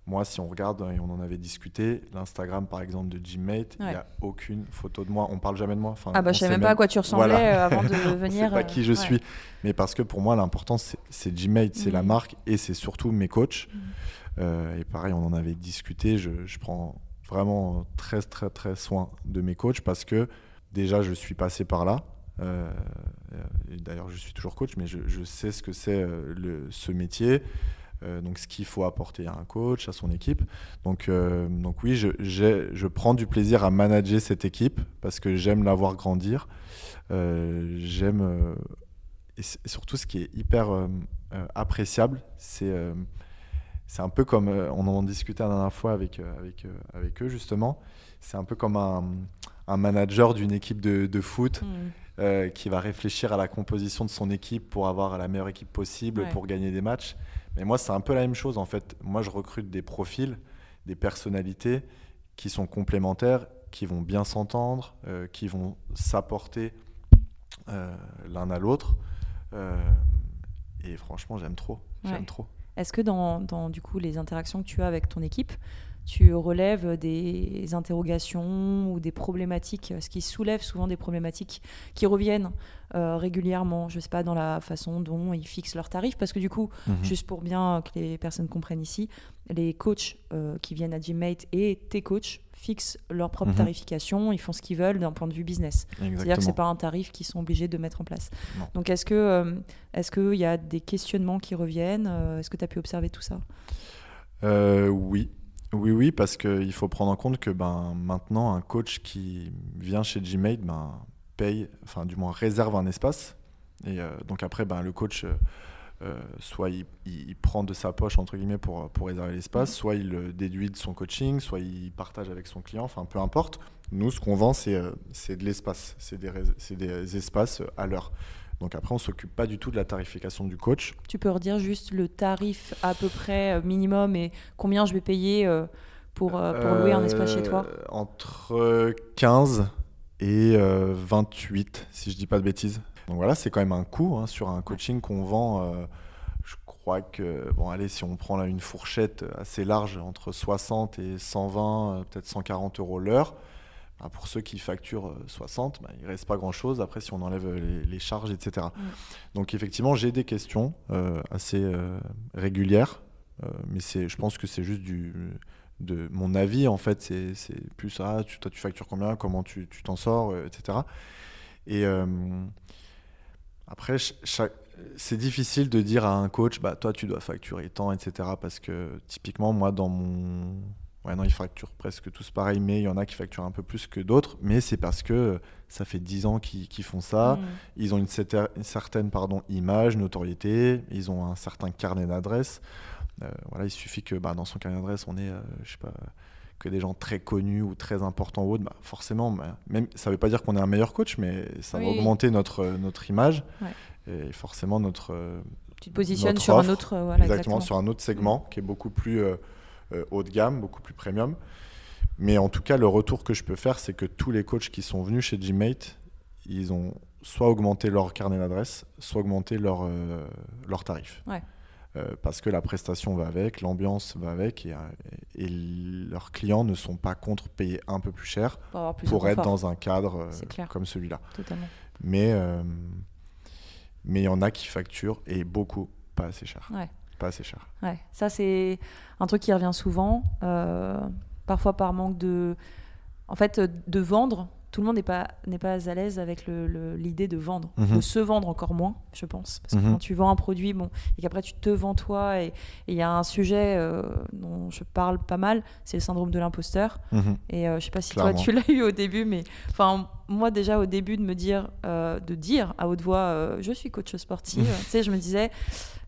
Moi, si on regarde, et on en avait discuté, l'Instagram par exemple de Gymmate, il n'y a aucune photo de moi. On parle jamais de moi. Enfin, ah bah je savais même pas à quoi tu ressemblais euh, avant de (laughs) venir. pas qui je euh, suis. Mais parce que pour moi, l'important, c'est Gymmate, c'est la mm. marque et c'est surtout mes coachs. Mm. et pareil, on en avait discuté. Je, je prends vraiment très très très soin de mes coachs parce que déjà je suis passé par là. Euh, d'ailleurs, je suis toujours coach, mais je, sais ce que c'est euh, ce métier. Euh, donc, ce qu'il faut apporter à un coach, à son équipe. Donc, donc oui, je, je, prends du plaisir à manager cette équipe parce que j'aime la voir grandir. j'aime et, surtout ce qui est hyper appréciable, c'est c'est un peu comme, on en discutait la dernière fois avec, avec, avec eux justement, c'est un peu comme un, un manager d'une équipe de, de foot mm. qui va réfléchir à la composition de son équipe pour avoir la meilleure équipe possible, pour gagner des matchs. Mais moi, c'est un peu la même chose en fait. Moi, je recrute des profils, des personnalités qui sont complémentaires, qui vont bien s'entendre, qui vont s'apporter l'un à l'autre. et franchement, j'aime trop. J'aime trop. Est-ce que dans, du coup, les interactions que tu as avec ton équipe, tu relèves des interrogations ou des problématiques, ce qui soulève souvent des problématiques qui reviennent euh, régulièrement, je ne sais pas, dans la façon dont ils fixent leurs tarifs, parce que du coup, mhm. juste pour bien que les personnes comprennent ici, les coachs euh, qui viennent à Gymmate et tes coachs fixent leur propre mhm. tarification, ils font ce qu'ils veulent d'un point de vue business. C'est-à-dire que ce n'est pas un tarif qu'ils sont obligés de mettre en place. Donc est-ce que euh, est-ce qu'il y a des questionnements qui reviennent? Est-ce que tu as pu observer tout ça? Oui, oui, oui, parce qu'il faut prendre en compte que ben, maintenant, un coach qui vient chez Gmail ben, paye, enfin du moins réserve un espace. Et euh, donc après, ben, le coach, euh, euh, soit il, prend de sa poche, entre guillemets, pour, pour réserver l'espace, mmh. soit il le déduit de son coaching, soit il partage avec son client, enfin peu importe. Nous, ce qu'on vend, c'est de l'espace, c'est des, des, espaces à l'heure. Donc après, on s'occupe pas du tout de la tarification du coach. Tu peux redire juste le tarif à peu près euh, minimum et combien je vais payer euh, pour, euh, pour louer un espace chez toi? Entre 15 et 28, si je dis pas de bêtises. Donc voilà, c'est quand même un coût hein, sur un coaching qu'on vend. je crois que, bon, allez, si on prend là une fourchette assez large, entre 60 et 120, peut-être 140 euros l'heure. Bah, pour ceux qui facturent 60, euh, bah, il ne reste pas grand-chose. Après, si on enlève les, charges, etc. Mm. Donc, effectivement, j'ai des questions euh, assez euh, régulières. mais je pense que c'est juste du, de mon avis, en fait. C'est plus ça. Ah, tu, toi, tu factures combien? Comment tu t'en sors? Etc. Et après, c'est difficile de dire à un coach, bah, toi, tu dois facturer tant, etc. Parce que typiquement, moi, dans mon Ouais, non, ils facturent presque tous pareil, mais il y en a qui facturent un peu plus que d'autres. Mais c'est parce que ça fait 10 ans qu'ils font ça. Mm. Ils ont une, certaine pardon, image, notoriété. Ils ont un certain carnet d'adresses. Euh, voilà, il suffit que bah, dans son carnet d'adresses, on ait, euh, je sais pas, que des gens très connus ou très importants ou autres. Bah, forcément, bah, même, ça ne veut pas dire qu'on est un meilleur coach, mais ça va augmenter notre, notre image. Et forcément, notre. Tu te positionnes sur un autre. Voilà, exactement, sur un autre segment mm. qui est beaucoup plus euh, haut de gamme, beaucoup plus premium. Mais en tout cas, le retour que je peux faire, c'est que tous les coachs qui sont venus chez Gmate, ils ont soit augmenté leur carnet d'adresse, soit augmenté leur, euh, leur tarif. Euh, parce que la prestation va avec, l'ambiance va avec, et, et, leurs clients ne sont pas contre payer un peu plus cher pour, être dans un cadre comme celui-là. Mais mais il y en a qui facturent et beaucoup pas assez cher. Ouais pas assez cher. Ouais, ça c'est un truc qui revient souvent, euh, parfois par manque de, en fait, de vendre. Tout le monde n'est pas n'est pas à l'aise avec l'idée de vendre, mhm. de se vendre encore moins, je pense, parce que mhm. quand tu vends un produit, bon, et qu'après tu te vends toi, et il y a un sujet euh, dont je parle pas mal, c'est le syndrome de l'imposteur. Mhm. Et euh, je sais pas si toi tu (laughs) l'as eu au début, mais enfin moi déjà au début de me dire, de dire à haute voix, je suis coach sportive, tu sais, je me disais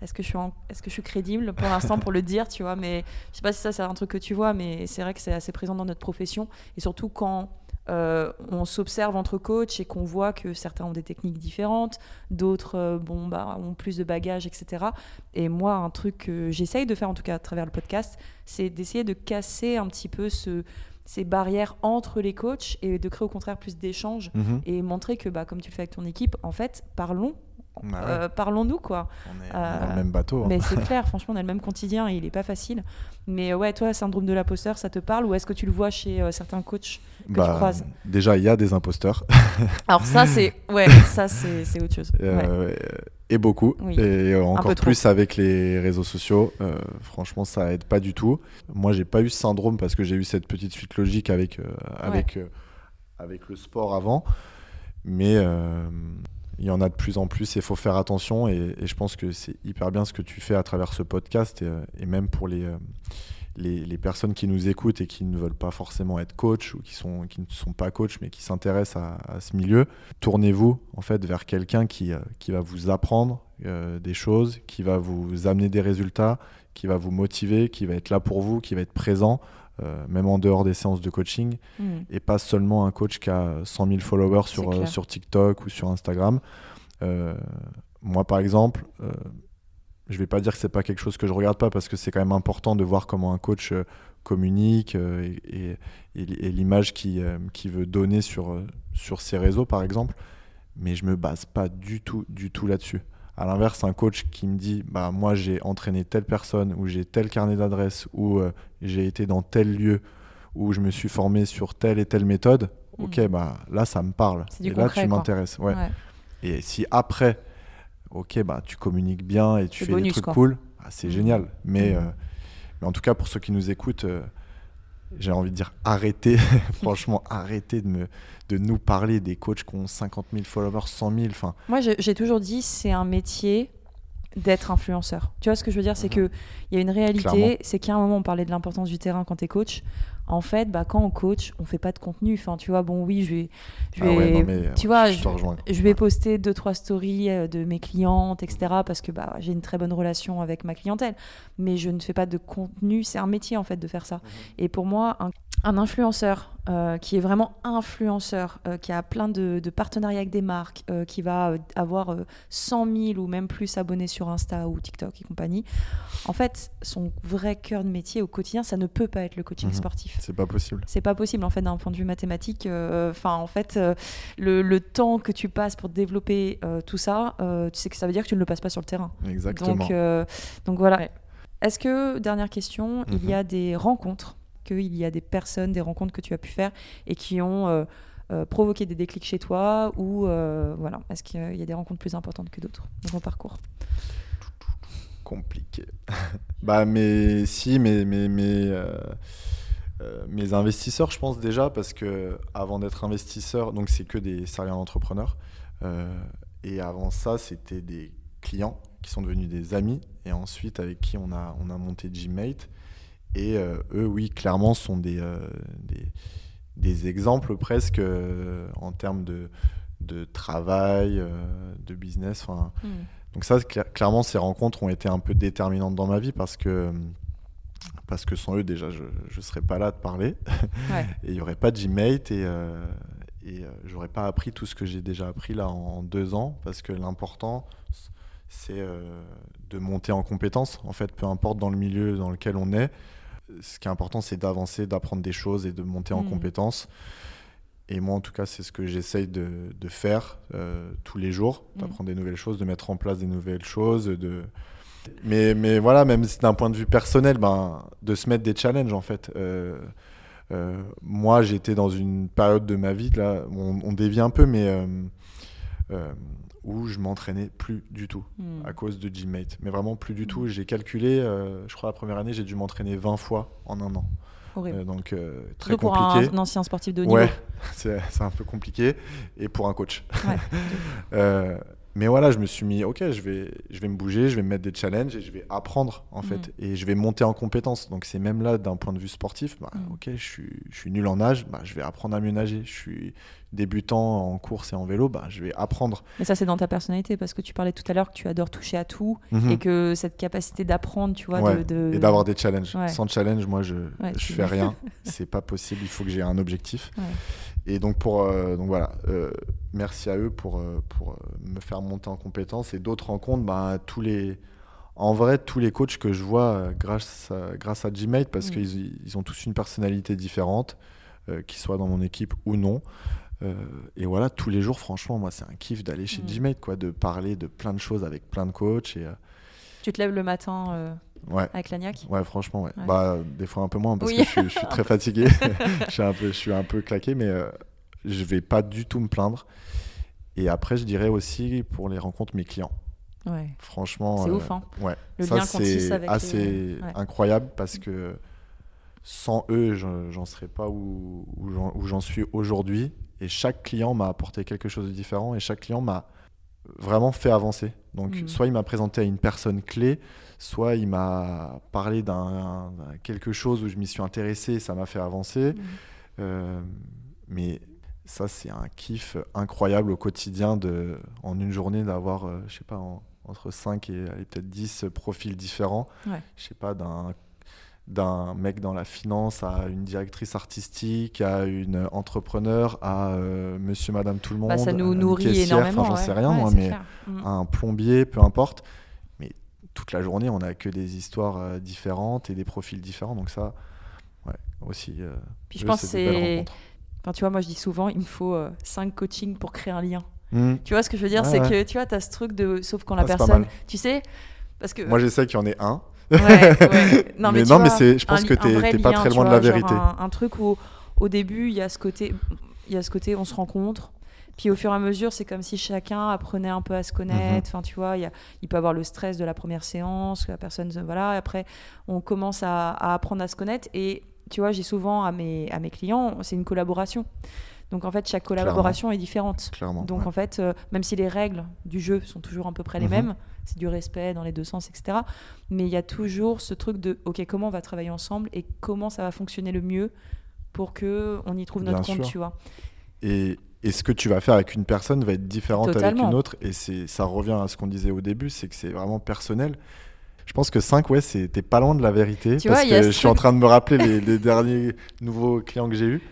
est-ce que je suis, est-ce que je suis crédible pour l'instant pour le dire, tu vois. Mais je sais pas si ça c'est un truc que tu vois, mais c'est vrai que c'est assez présent dans notre profession et surtout quand euh, on s'observe entre coachs et qu'on voit que certains ont des techniques différentes, d'autres euh, bon, bah, ont plus de bagages, etc. Et moi, un truc que j'essaye de faire, en tout cas à travers le podcast, c'est d'essayer de casser un petit peu ce, ces barrières entre les coachs et de créer au contraire plus d'échanges Mhm. et montrer que, bah, comme tu le fais avec ton équipe, en fait, parlons. Ouais. Euh, parlons-nous quoi. On est, euh, dans le même bateau. hein. Mais c'est (laughs) clair, franchement, on a le même quotidien et il est pas facile. Mais ouais, toi, syndrome de l'imposteur, ça te parle ou est-ce que tu le vois chez euh, certains coachs que tu croises déjà, il y a des imposteurs. (laughs) Alors ça, c'est (laughs) ouais, ça c'est c'est autre chose. Ouais. Et beaucoup. Oui. Et encore trop. plus avec les réseaux sociaux. Franchement, ça aide pas du tout. Moi, j'ai pas eu ce syndrome parce que j'ai eu cette petite suite logique avec, avec, avec le sport avant. Mais il y en a de plus en plus et il faut faire attention. Et, je pense que c'est hyper bien ce que tu fais à travers ce podcast et, euh, même pour les, euh, les, les personnes qui nous écoutent et qui ne veulent pas forcément être coach ou qui, sont, qui ne sont pas coach mais qui s'intéressent à, ce milieu. Tournez-vous en fait vers quelqu'un qui, euh, qui va vous apprendre des choses, qui va vous amener des résultats, qui va vous motiver, qui va être là pour vous, qui va être présent, même en dehors des séances de coaching Hmm. et pas seulement un coach qui a 100 000 followers sur, euh, sur TikTok ou sur Instagram. Euh, moi, par exemple, euh, je vais pas dire que c'est pas quelque chose que je regarde pas parce que c'est quand même important de voir comment un coach euh, communique euh, et, et- et- et l'image qu'il euh, veut donner sur, euh, sur ses réseaux, par exemple. Mais je me base pas du tout, du tout là-dessus. À l'inverse, un coach qui me dit bah moi j'ai entraîné telle personne ou j'ai tel carnet d'adresse ou euh, j'ai été dans tel lieu où je me suis formé sur telle et telle méthode, ok, Mm. bah là ça me parle. Et là tu m'intéresses. Ouais. Ouais. Et si après, ok, bah tu communiques bien et tu fais des trucs quoi. cool, ah, c'est Mm. génial. Mais, Mm. euh, mais en tout cas, pour ceux qui nous écoutent, euh, j'ai envie de dire arrêtez, (laughs) franchement, arrêtez de, me, de nous parler des coachs qui ont 50 000 followers, 100 000. Enfin, Moi, j'ai toujours dit, c'est un métier d'être influenceur. Tu vois ce que je veux dire? C'est Mhm. que il y a une réalité, c'est qu'à un moment, on parlait de l'importance du terrain quand tu es coach. En fait, bah, quand on coach, on fait pas de contenu. Enfin, tu vois, bon, oui, je vais. Je ah vais ouais, non, mais, tu euh, vois, je vais poster deux trois stories euh, de mes clientes, etc. Parce que bah, j'ai une très bonne relation avec ma clientèle, mais je ne fais pas de contenu. C'est un métier en fait de faire ça. Et pour moi, un, un influenceur euh, qui est vraiment influenceur, euh, qui a plein de, de partenariats avec des marques, euh, qui va euh, avoir euh, 100 000 ou même plus abonnés sur Insta ou TikTok et compagnie. En fait, son vrai cœur de métier au quotidien, ça ne peut pas être le coaching Mhm. sportif. C'est pas possible. C'est pas possible en fait d'un point de vue mathématique. euh, Enfin, en fait, euh, le, le temps que tu passes pour développer euh, tout ça, euh, tu sais que ça veut dire que tu ne le passes pas sur le terrain. Exactement. Donc, euh, donc voilà. Est-ce que dernière question, il y Mhm. a des rencontres, qu'il y a des personnes, des rencontres que tu as pu faire et qui ont euh, euh, provoqué des déclics chez toi ou euh, voilà, est-ce qu'il y a des rencontres plus importantes que d'autres dans ton parcours compliqué. (laughs) bah, mais si, mais, mais, mais, mes investisseurs, je pense déjà, parce que avant d'être investisseur, donc c'est que des serial entrepreneurs. et avant ça, c'était des clients qui sont devenus des amis et ensuite avec qui on a, on a monté Gmate. Et euh, eux, oui, clairement, sont des, euh, des, des exemples presque euh, en termes de, de travail, de business. enfin, donc ça, cla- clairement, ces rencontres ont été un peu déterminantes dans ma vie parce que, parce que sans eux, déjà, je ne serais pas là de parler. (laughs) Ouais. et il n'y aurait pas de Gmate et, euh, et euh, j'aurais pas appris tout ce que j'ai déjà appris là en, en deux ans parce que l'important, c'est euh, de monter en compétences. En fait, peu importe dans le milieu dans lequel on est, ce qui est important, c'est d'avancer, d'apprendre des choses et de monter en Mhm. compétences. Et moi, en tout cas, c'est ce que j'essaye de, de faire euh, tous les jours, Mhm. d'apprendre des nouvelles choses, de mettre en place des nouvelles choses. De... Mais, mais voilà, même si d'un point de vue personnel, ben, de se mettre des challenges, en fait. Euh, euh, moi, j'étais dans une période de ma vie, là, on, on dévie un peu, mais où je m'entraînais plus du tout Hmm. à cause de Gmate. Mais vraiment plus du tout. J'ai calculé, euh, je crois la première année, j'ai dû m'entraîner 20 fois en un an. Horrible. Euh, donc euh, très Surtout pour compliqué. un, un ancien sportif de haut niveau. Ouais, (laughs) c'est c'est un peu compliqué. Et pour un coach. Ouais. (laughs) Mais voilà, je me suis mis, ok, je vais, je vais me bouger, je vais me mettre des challenges et je vais apprendre en fait, Mm. et je vais monter en compétences. Donc c'est même là d'un point de vue sportif, bah, Mm. ok, je suis, je suis nul en nage, bah, je vais apprendre à mieux nager. Je suis débutant en course et en vélo, bah, je vais apprendre. Mais ça, c'est dans ta personnalité, parce que tu parlais tout à l'heure que tu adores toucher à tout, Mhm. et que cette capacité d'apprendre, tu vois, Ouais, de, de- Et d'avoir des challenges. Ouais. Sans challenge, moi, je, Ouais, tu- fais rien. (laughs) c'est pas possible. Il faut que j'ai un objectif. Et donc, pour, euh, donc voilà, euh, merci à eux pour, euh, pour me faire monter en compétences. Et d'autres rencontres, bah, tous les, en vrai, tous les coachs que je vois grâce à, grâce à Gmate, parce Mm. qu'ils ils ont tous une personnalité différente, euh, qu'ils soient dans mon équipe ou non. Et voilà, tous les jours, franchement, moi, c'est un kiff d'aller chez Mm. Gmate, quoi, de parler de plein de choses avec plein de coachs. Et, Tu te lèves le matin ouais. avec l'agnac Ouais, franchement, ouais. Ouais. Bah, des fois un peu moins parce Oui. que je suis, je suis très (laughs) fatigué. (laughs) je, suis un peu, je suis un peu claqué, mais euh, je vais pas du tout me plaindre. Et après, je dirais aussi pour les rencontres, mes clients. Ouais. Franchement, C'est euh, ouf, hein. ouais. Le ça c'est assez les- ouais. incroyable parce que sans eux, je- j'en serais pas où, où j'en- suis aujourd'hui. Et chaque client m'a apporté quelque chose de différent et chaque client m'a vraiment fait avancer. Donc, Mhm. soit il m'a présenté à une personne clé, soit il m'a parlé d'un quelque chose où je m'y suis intéressé et ça m'a fait avancer. Mhm. Euh, mais ça, c'est un kiff incroyable au quotidien de, en une journée d'avoir, euh, je sais pas, en- entre 5 et peut-être 10 profils différents. Ouais. Je sais pas, d'un d'un mec dans la finance à une directrice artistique, à une entrepreneur, à euh, monsieur, madame, tout le monde. Bah, ça nous nourrit énormément. Enfin, j'en ouais. sais rien, Ouais, moi, mais clair. Mm. un plombier, peu importe. Mais toute la journée, on a que des histoires euh, différentes et des profils différents. Donc ça, ouais, aussi. euh, Puis je pense que c'est. Enfin, tu vois, moi je dis souvent, il me faut 5 coachings pour créer un lien. Hmm. Tu vois ce que je veux dire? Ouais, C'est ouais. que tu vois, tu as ce truc de. Sauf quand la pas personne. Tu sais Parce que. Moi, j'essaie qu'il y en ait un. (laughs) Non, Mais tu non, mais vois, c'est- je pense un que vrai t'es pas très tu loin de la vérité. Un, un truc où, au début, il y a ce côté, il y a ce côté, on se rencontre. Puis au fur et à mesure, c'est comme si chacun apprenait un peu à se connaître. Enfin, tu vois, il, y a- il peut avoir le stress de la première séance, que la personne, voilà. Et après, on commence à, à apprendre à se connaître. Et tu vois, j'ai souvent à mes, à mes clients, c'est une collaboration. Donc en fait, chaque collaboration est différente. Clairement. Donc ouais. en fait, euh, même si les règles du jeu sont toujours à peu près les Mhm. mêmes, c'est du respect dans les deux sens, etc. Mais il y a toujours ce truc de, ok, comment on va travailler ensemble et comment ça va fonctionner le mieux pour que on y trouve notre Bien compte, sûr. tu vois. Et, et ce que tu vas faire avec une personne va être différente avec une autre. Et c'est, ça revient à ce qu'on disait au début, c'est que c'est vraiment personnel. Je pense que 5, ouais, t'es pas loin de la vérité. Tu parce vois, que je suis en train de me rappeler les, (laughs) les derniers nouveaux clients que j'ai eus.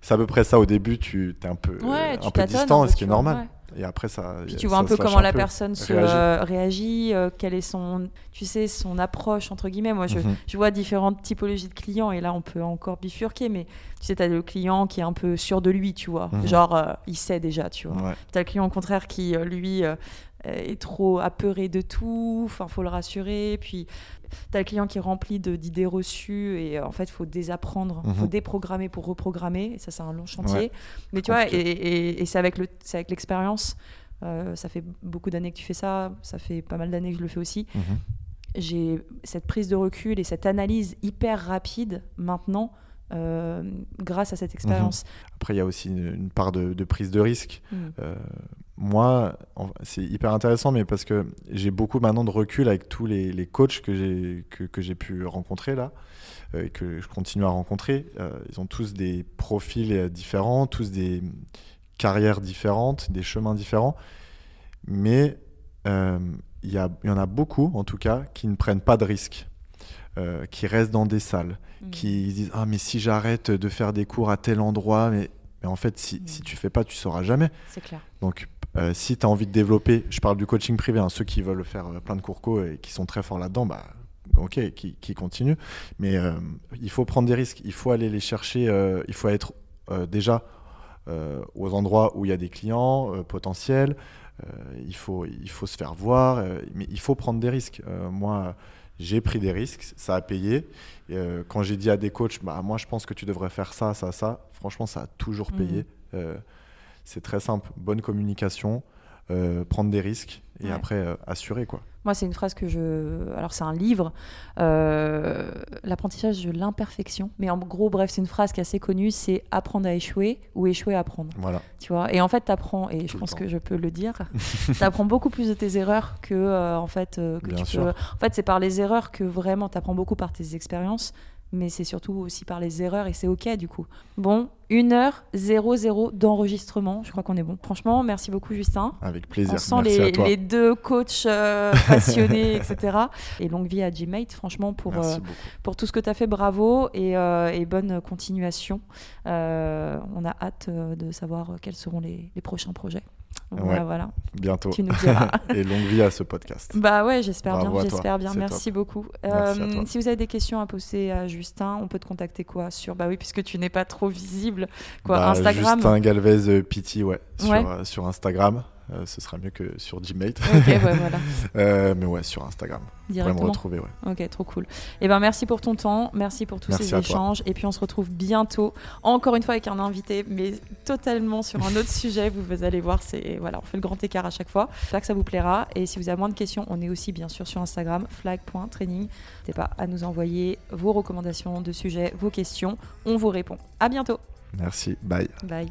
C'est à peu près ça au début, tu es un peu, Ouais, euh, un peu distant, un peu, ce qui est normal. ouais. Et après, ça. Puis a- tu vois un peu comment la peu, personne se réagit. euh, réagit, euh, quelle est son, tu sais, son approche entre guillemets. Moi, je, Mhm. je vois différentes typologies de clients et là, on peut encore bifurquer, mais tu sais, tu as le client qui est un peu sûr de lui, tu vois. Mhm. Genre, euh, il sait déjà, tu vois. Ouais. T'as le client au contraire qui, euh, lui, euh, est trop apeuré de tout, enfin, faut le rassurer. Puis, t'as le client qui est rempli d'idées reçues et euh, en fait, faut désapprendre, Mhm. faut déprogrammer pour reprogrammer. Et ça, c'est un long chantier. Ouais, Mais tu vois, et, et- et c'est avec le- c'est avec l'expérience. Euh, ça fait beaucoup d'années que tu fais ça, ça fait pas mal d'années que je le fais aussi. Mhm. J'ai cette prise de recul et cette analyse hyper rapide maintenant euh, grâce à cette expérience. Après, il y a aussi une, une part de, de prise de risque. Mhm. Euh, moi, c'est hyper intéressant, mais parce que j'ai beaucoup maintenant de recul avec tous les, les coachs que j'ai que, que j'ai pu rencontrer là, euh, et que je continue à rencontrer. Euh, ils ont tous des profils euh, différents, tous des carrières différentes, des chemins différents, mais euh, il y, a- il y en a beaucoup, en tout cas, qui ne prennent pas de risques, euh, qui restent dans des salles, Mhm. qui se disent ah mais si j'arrête de faire des cours à tel endroit, mais, mais en fait si, Mm. si tu fais pas, tu sauras jamais. C'est clair. Donc, euh, si tu as envie de développer, je parle du coaching privé, hein, ceux qui veulent faire euh, plein de cours co et qui sont très forts là-dedans, bah, ok, qui, qui continuent. Mais euh, il faut prendre des risques, il faut aller les chercher, euh, il faut être déjà aux endroits où il y a des clients potentiels, il, faut, il faut se faire voir, mais il faut prendre des risques. Moi, j'ai pris des risques, ça a payé. Et, quand j'ai dit à des coachs, bah, moi je pense que tu devrais faire ça, ça, ça, franchement, ça a toujours Mhm. payé. C'est très simple, bonne communication, prendre des risques et Ouais. après assurer quoi. Moi, c'est une phrase que je. Alors, c'est un livre, euh, L'apprentissage de l'imperfection. Mais en gros, bref, c'est une phrase qui est assez connue c'est apprendre à échouer ou échouer à apprendre. Voilà. Tu vois Et en fait, tu apprends, et je Tout pense temps. que je peux le dire, (laughs) tu apprends beaucoup plus de tes erreurs que, euh, en fait, euh, que Bien tu sûr. peux. En fait, c'est par les erreurs que vraiment tu apprends beaucoup par tes expériences. Mais c'est surtout aussi par les erreurs et c'est ok du coup. Bon, 1h00 d'enregistrement, je crois qu'on est bon. Franchement, merci beaucoup Justin. Avec plaisir. On sent Merci les, à toi. les deux coachs euh, (laughs) passionnés, etc. Et longue vie à Gmate, franchement, pour, euh, pour tout ce que tu as fait, bravo et, euh, et bonne continuation. On a hâte de savoir quels seront les, les prochains projets. Voilà, Ouais. voilà. Bientôt. Tu nous diras. (laughs) et longue vie à ce podcast. Bah ouais, j'espère bien, j'espère bien. Merci beaucoup. Merci Euh, si vous avez des questions à poser à Justin, on peut te contacter quoi sur Bah oui, puisque tu n'es pas trop visible. Quoi, Bah, Instagram. Justin Galvez euh, Pity, ouais, sur, Ouais. euh, sur Instagram. Euh, ce sera mieux que sur Gmate. Ok, ouais, (laughs) voilà, Euh, mais ouais, sur Instagram. Vous pourrez me directement. retrouver, ouais. Ok, trop cool. Et ben merci pour ton temps, merci pour tous Merci ces toi. échanges. Et puis on se retrouve bientôt, encore une fois avec un invité, mais totalement sur un autre (laughs) sujet. Vous, vous allez voir, c'est voilà, on fait le grand écart à chaque fois. J'espère que ça vous plaira. Et si vous avez moins de questions, on est aussi bien sûr sur Instagram, flag.training. N'hésitez pas à nous envoyer vos recommandations de sujets, vos questions. On vous répond. À bientôt. Merci. Bye. Bye.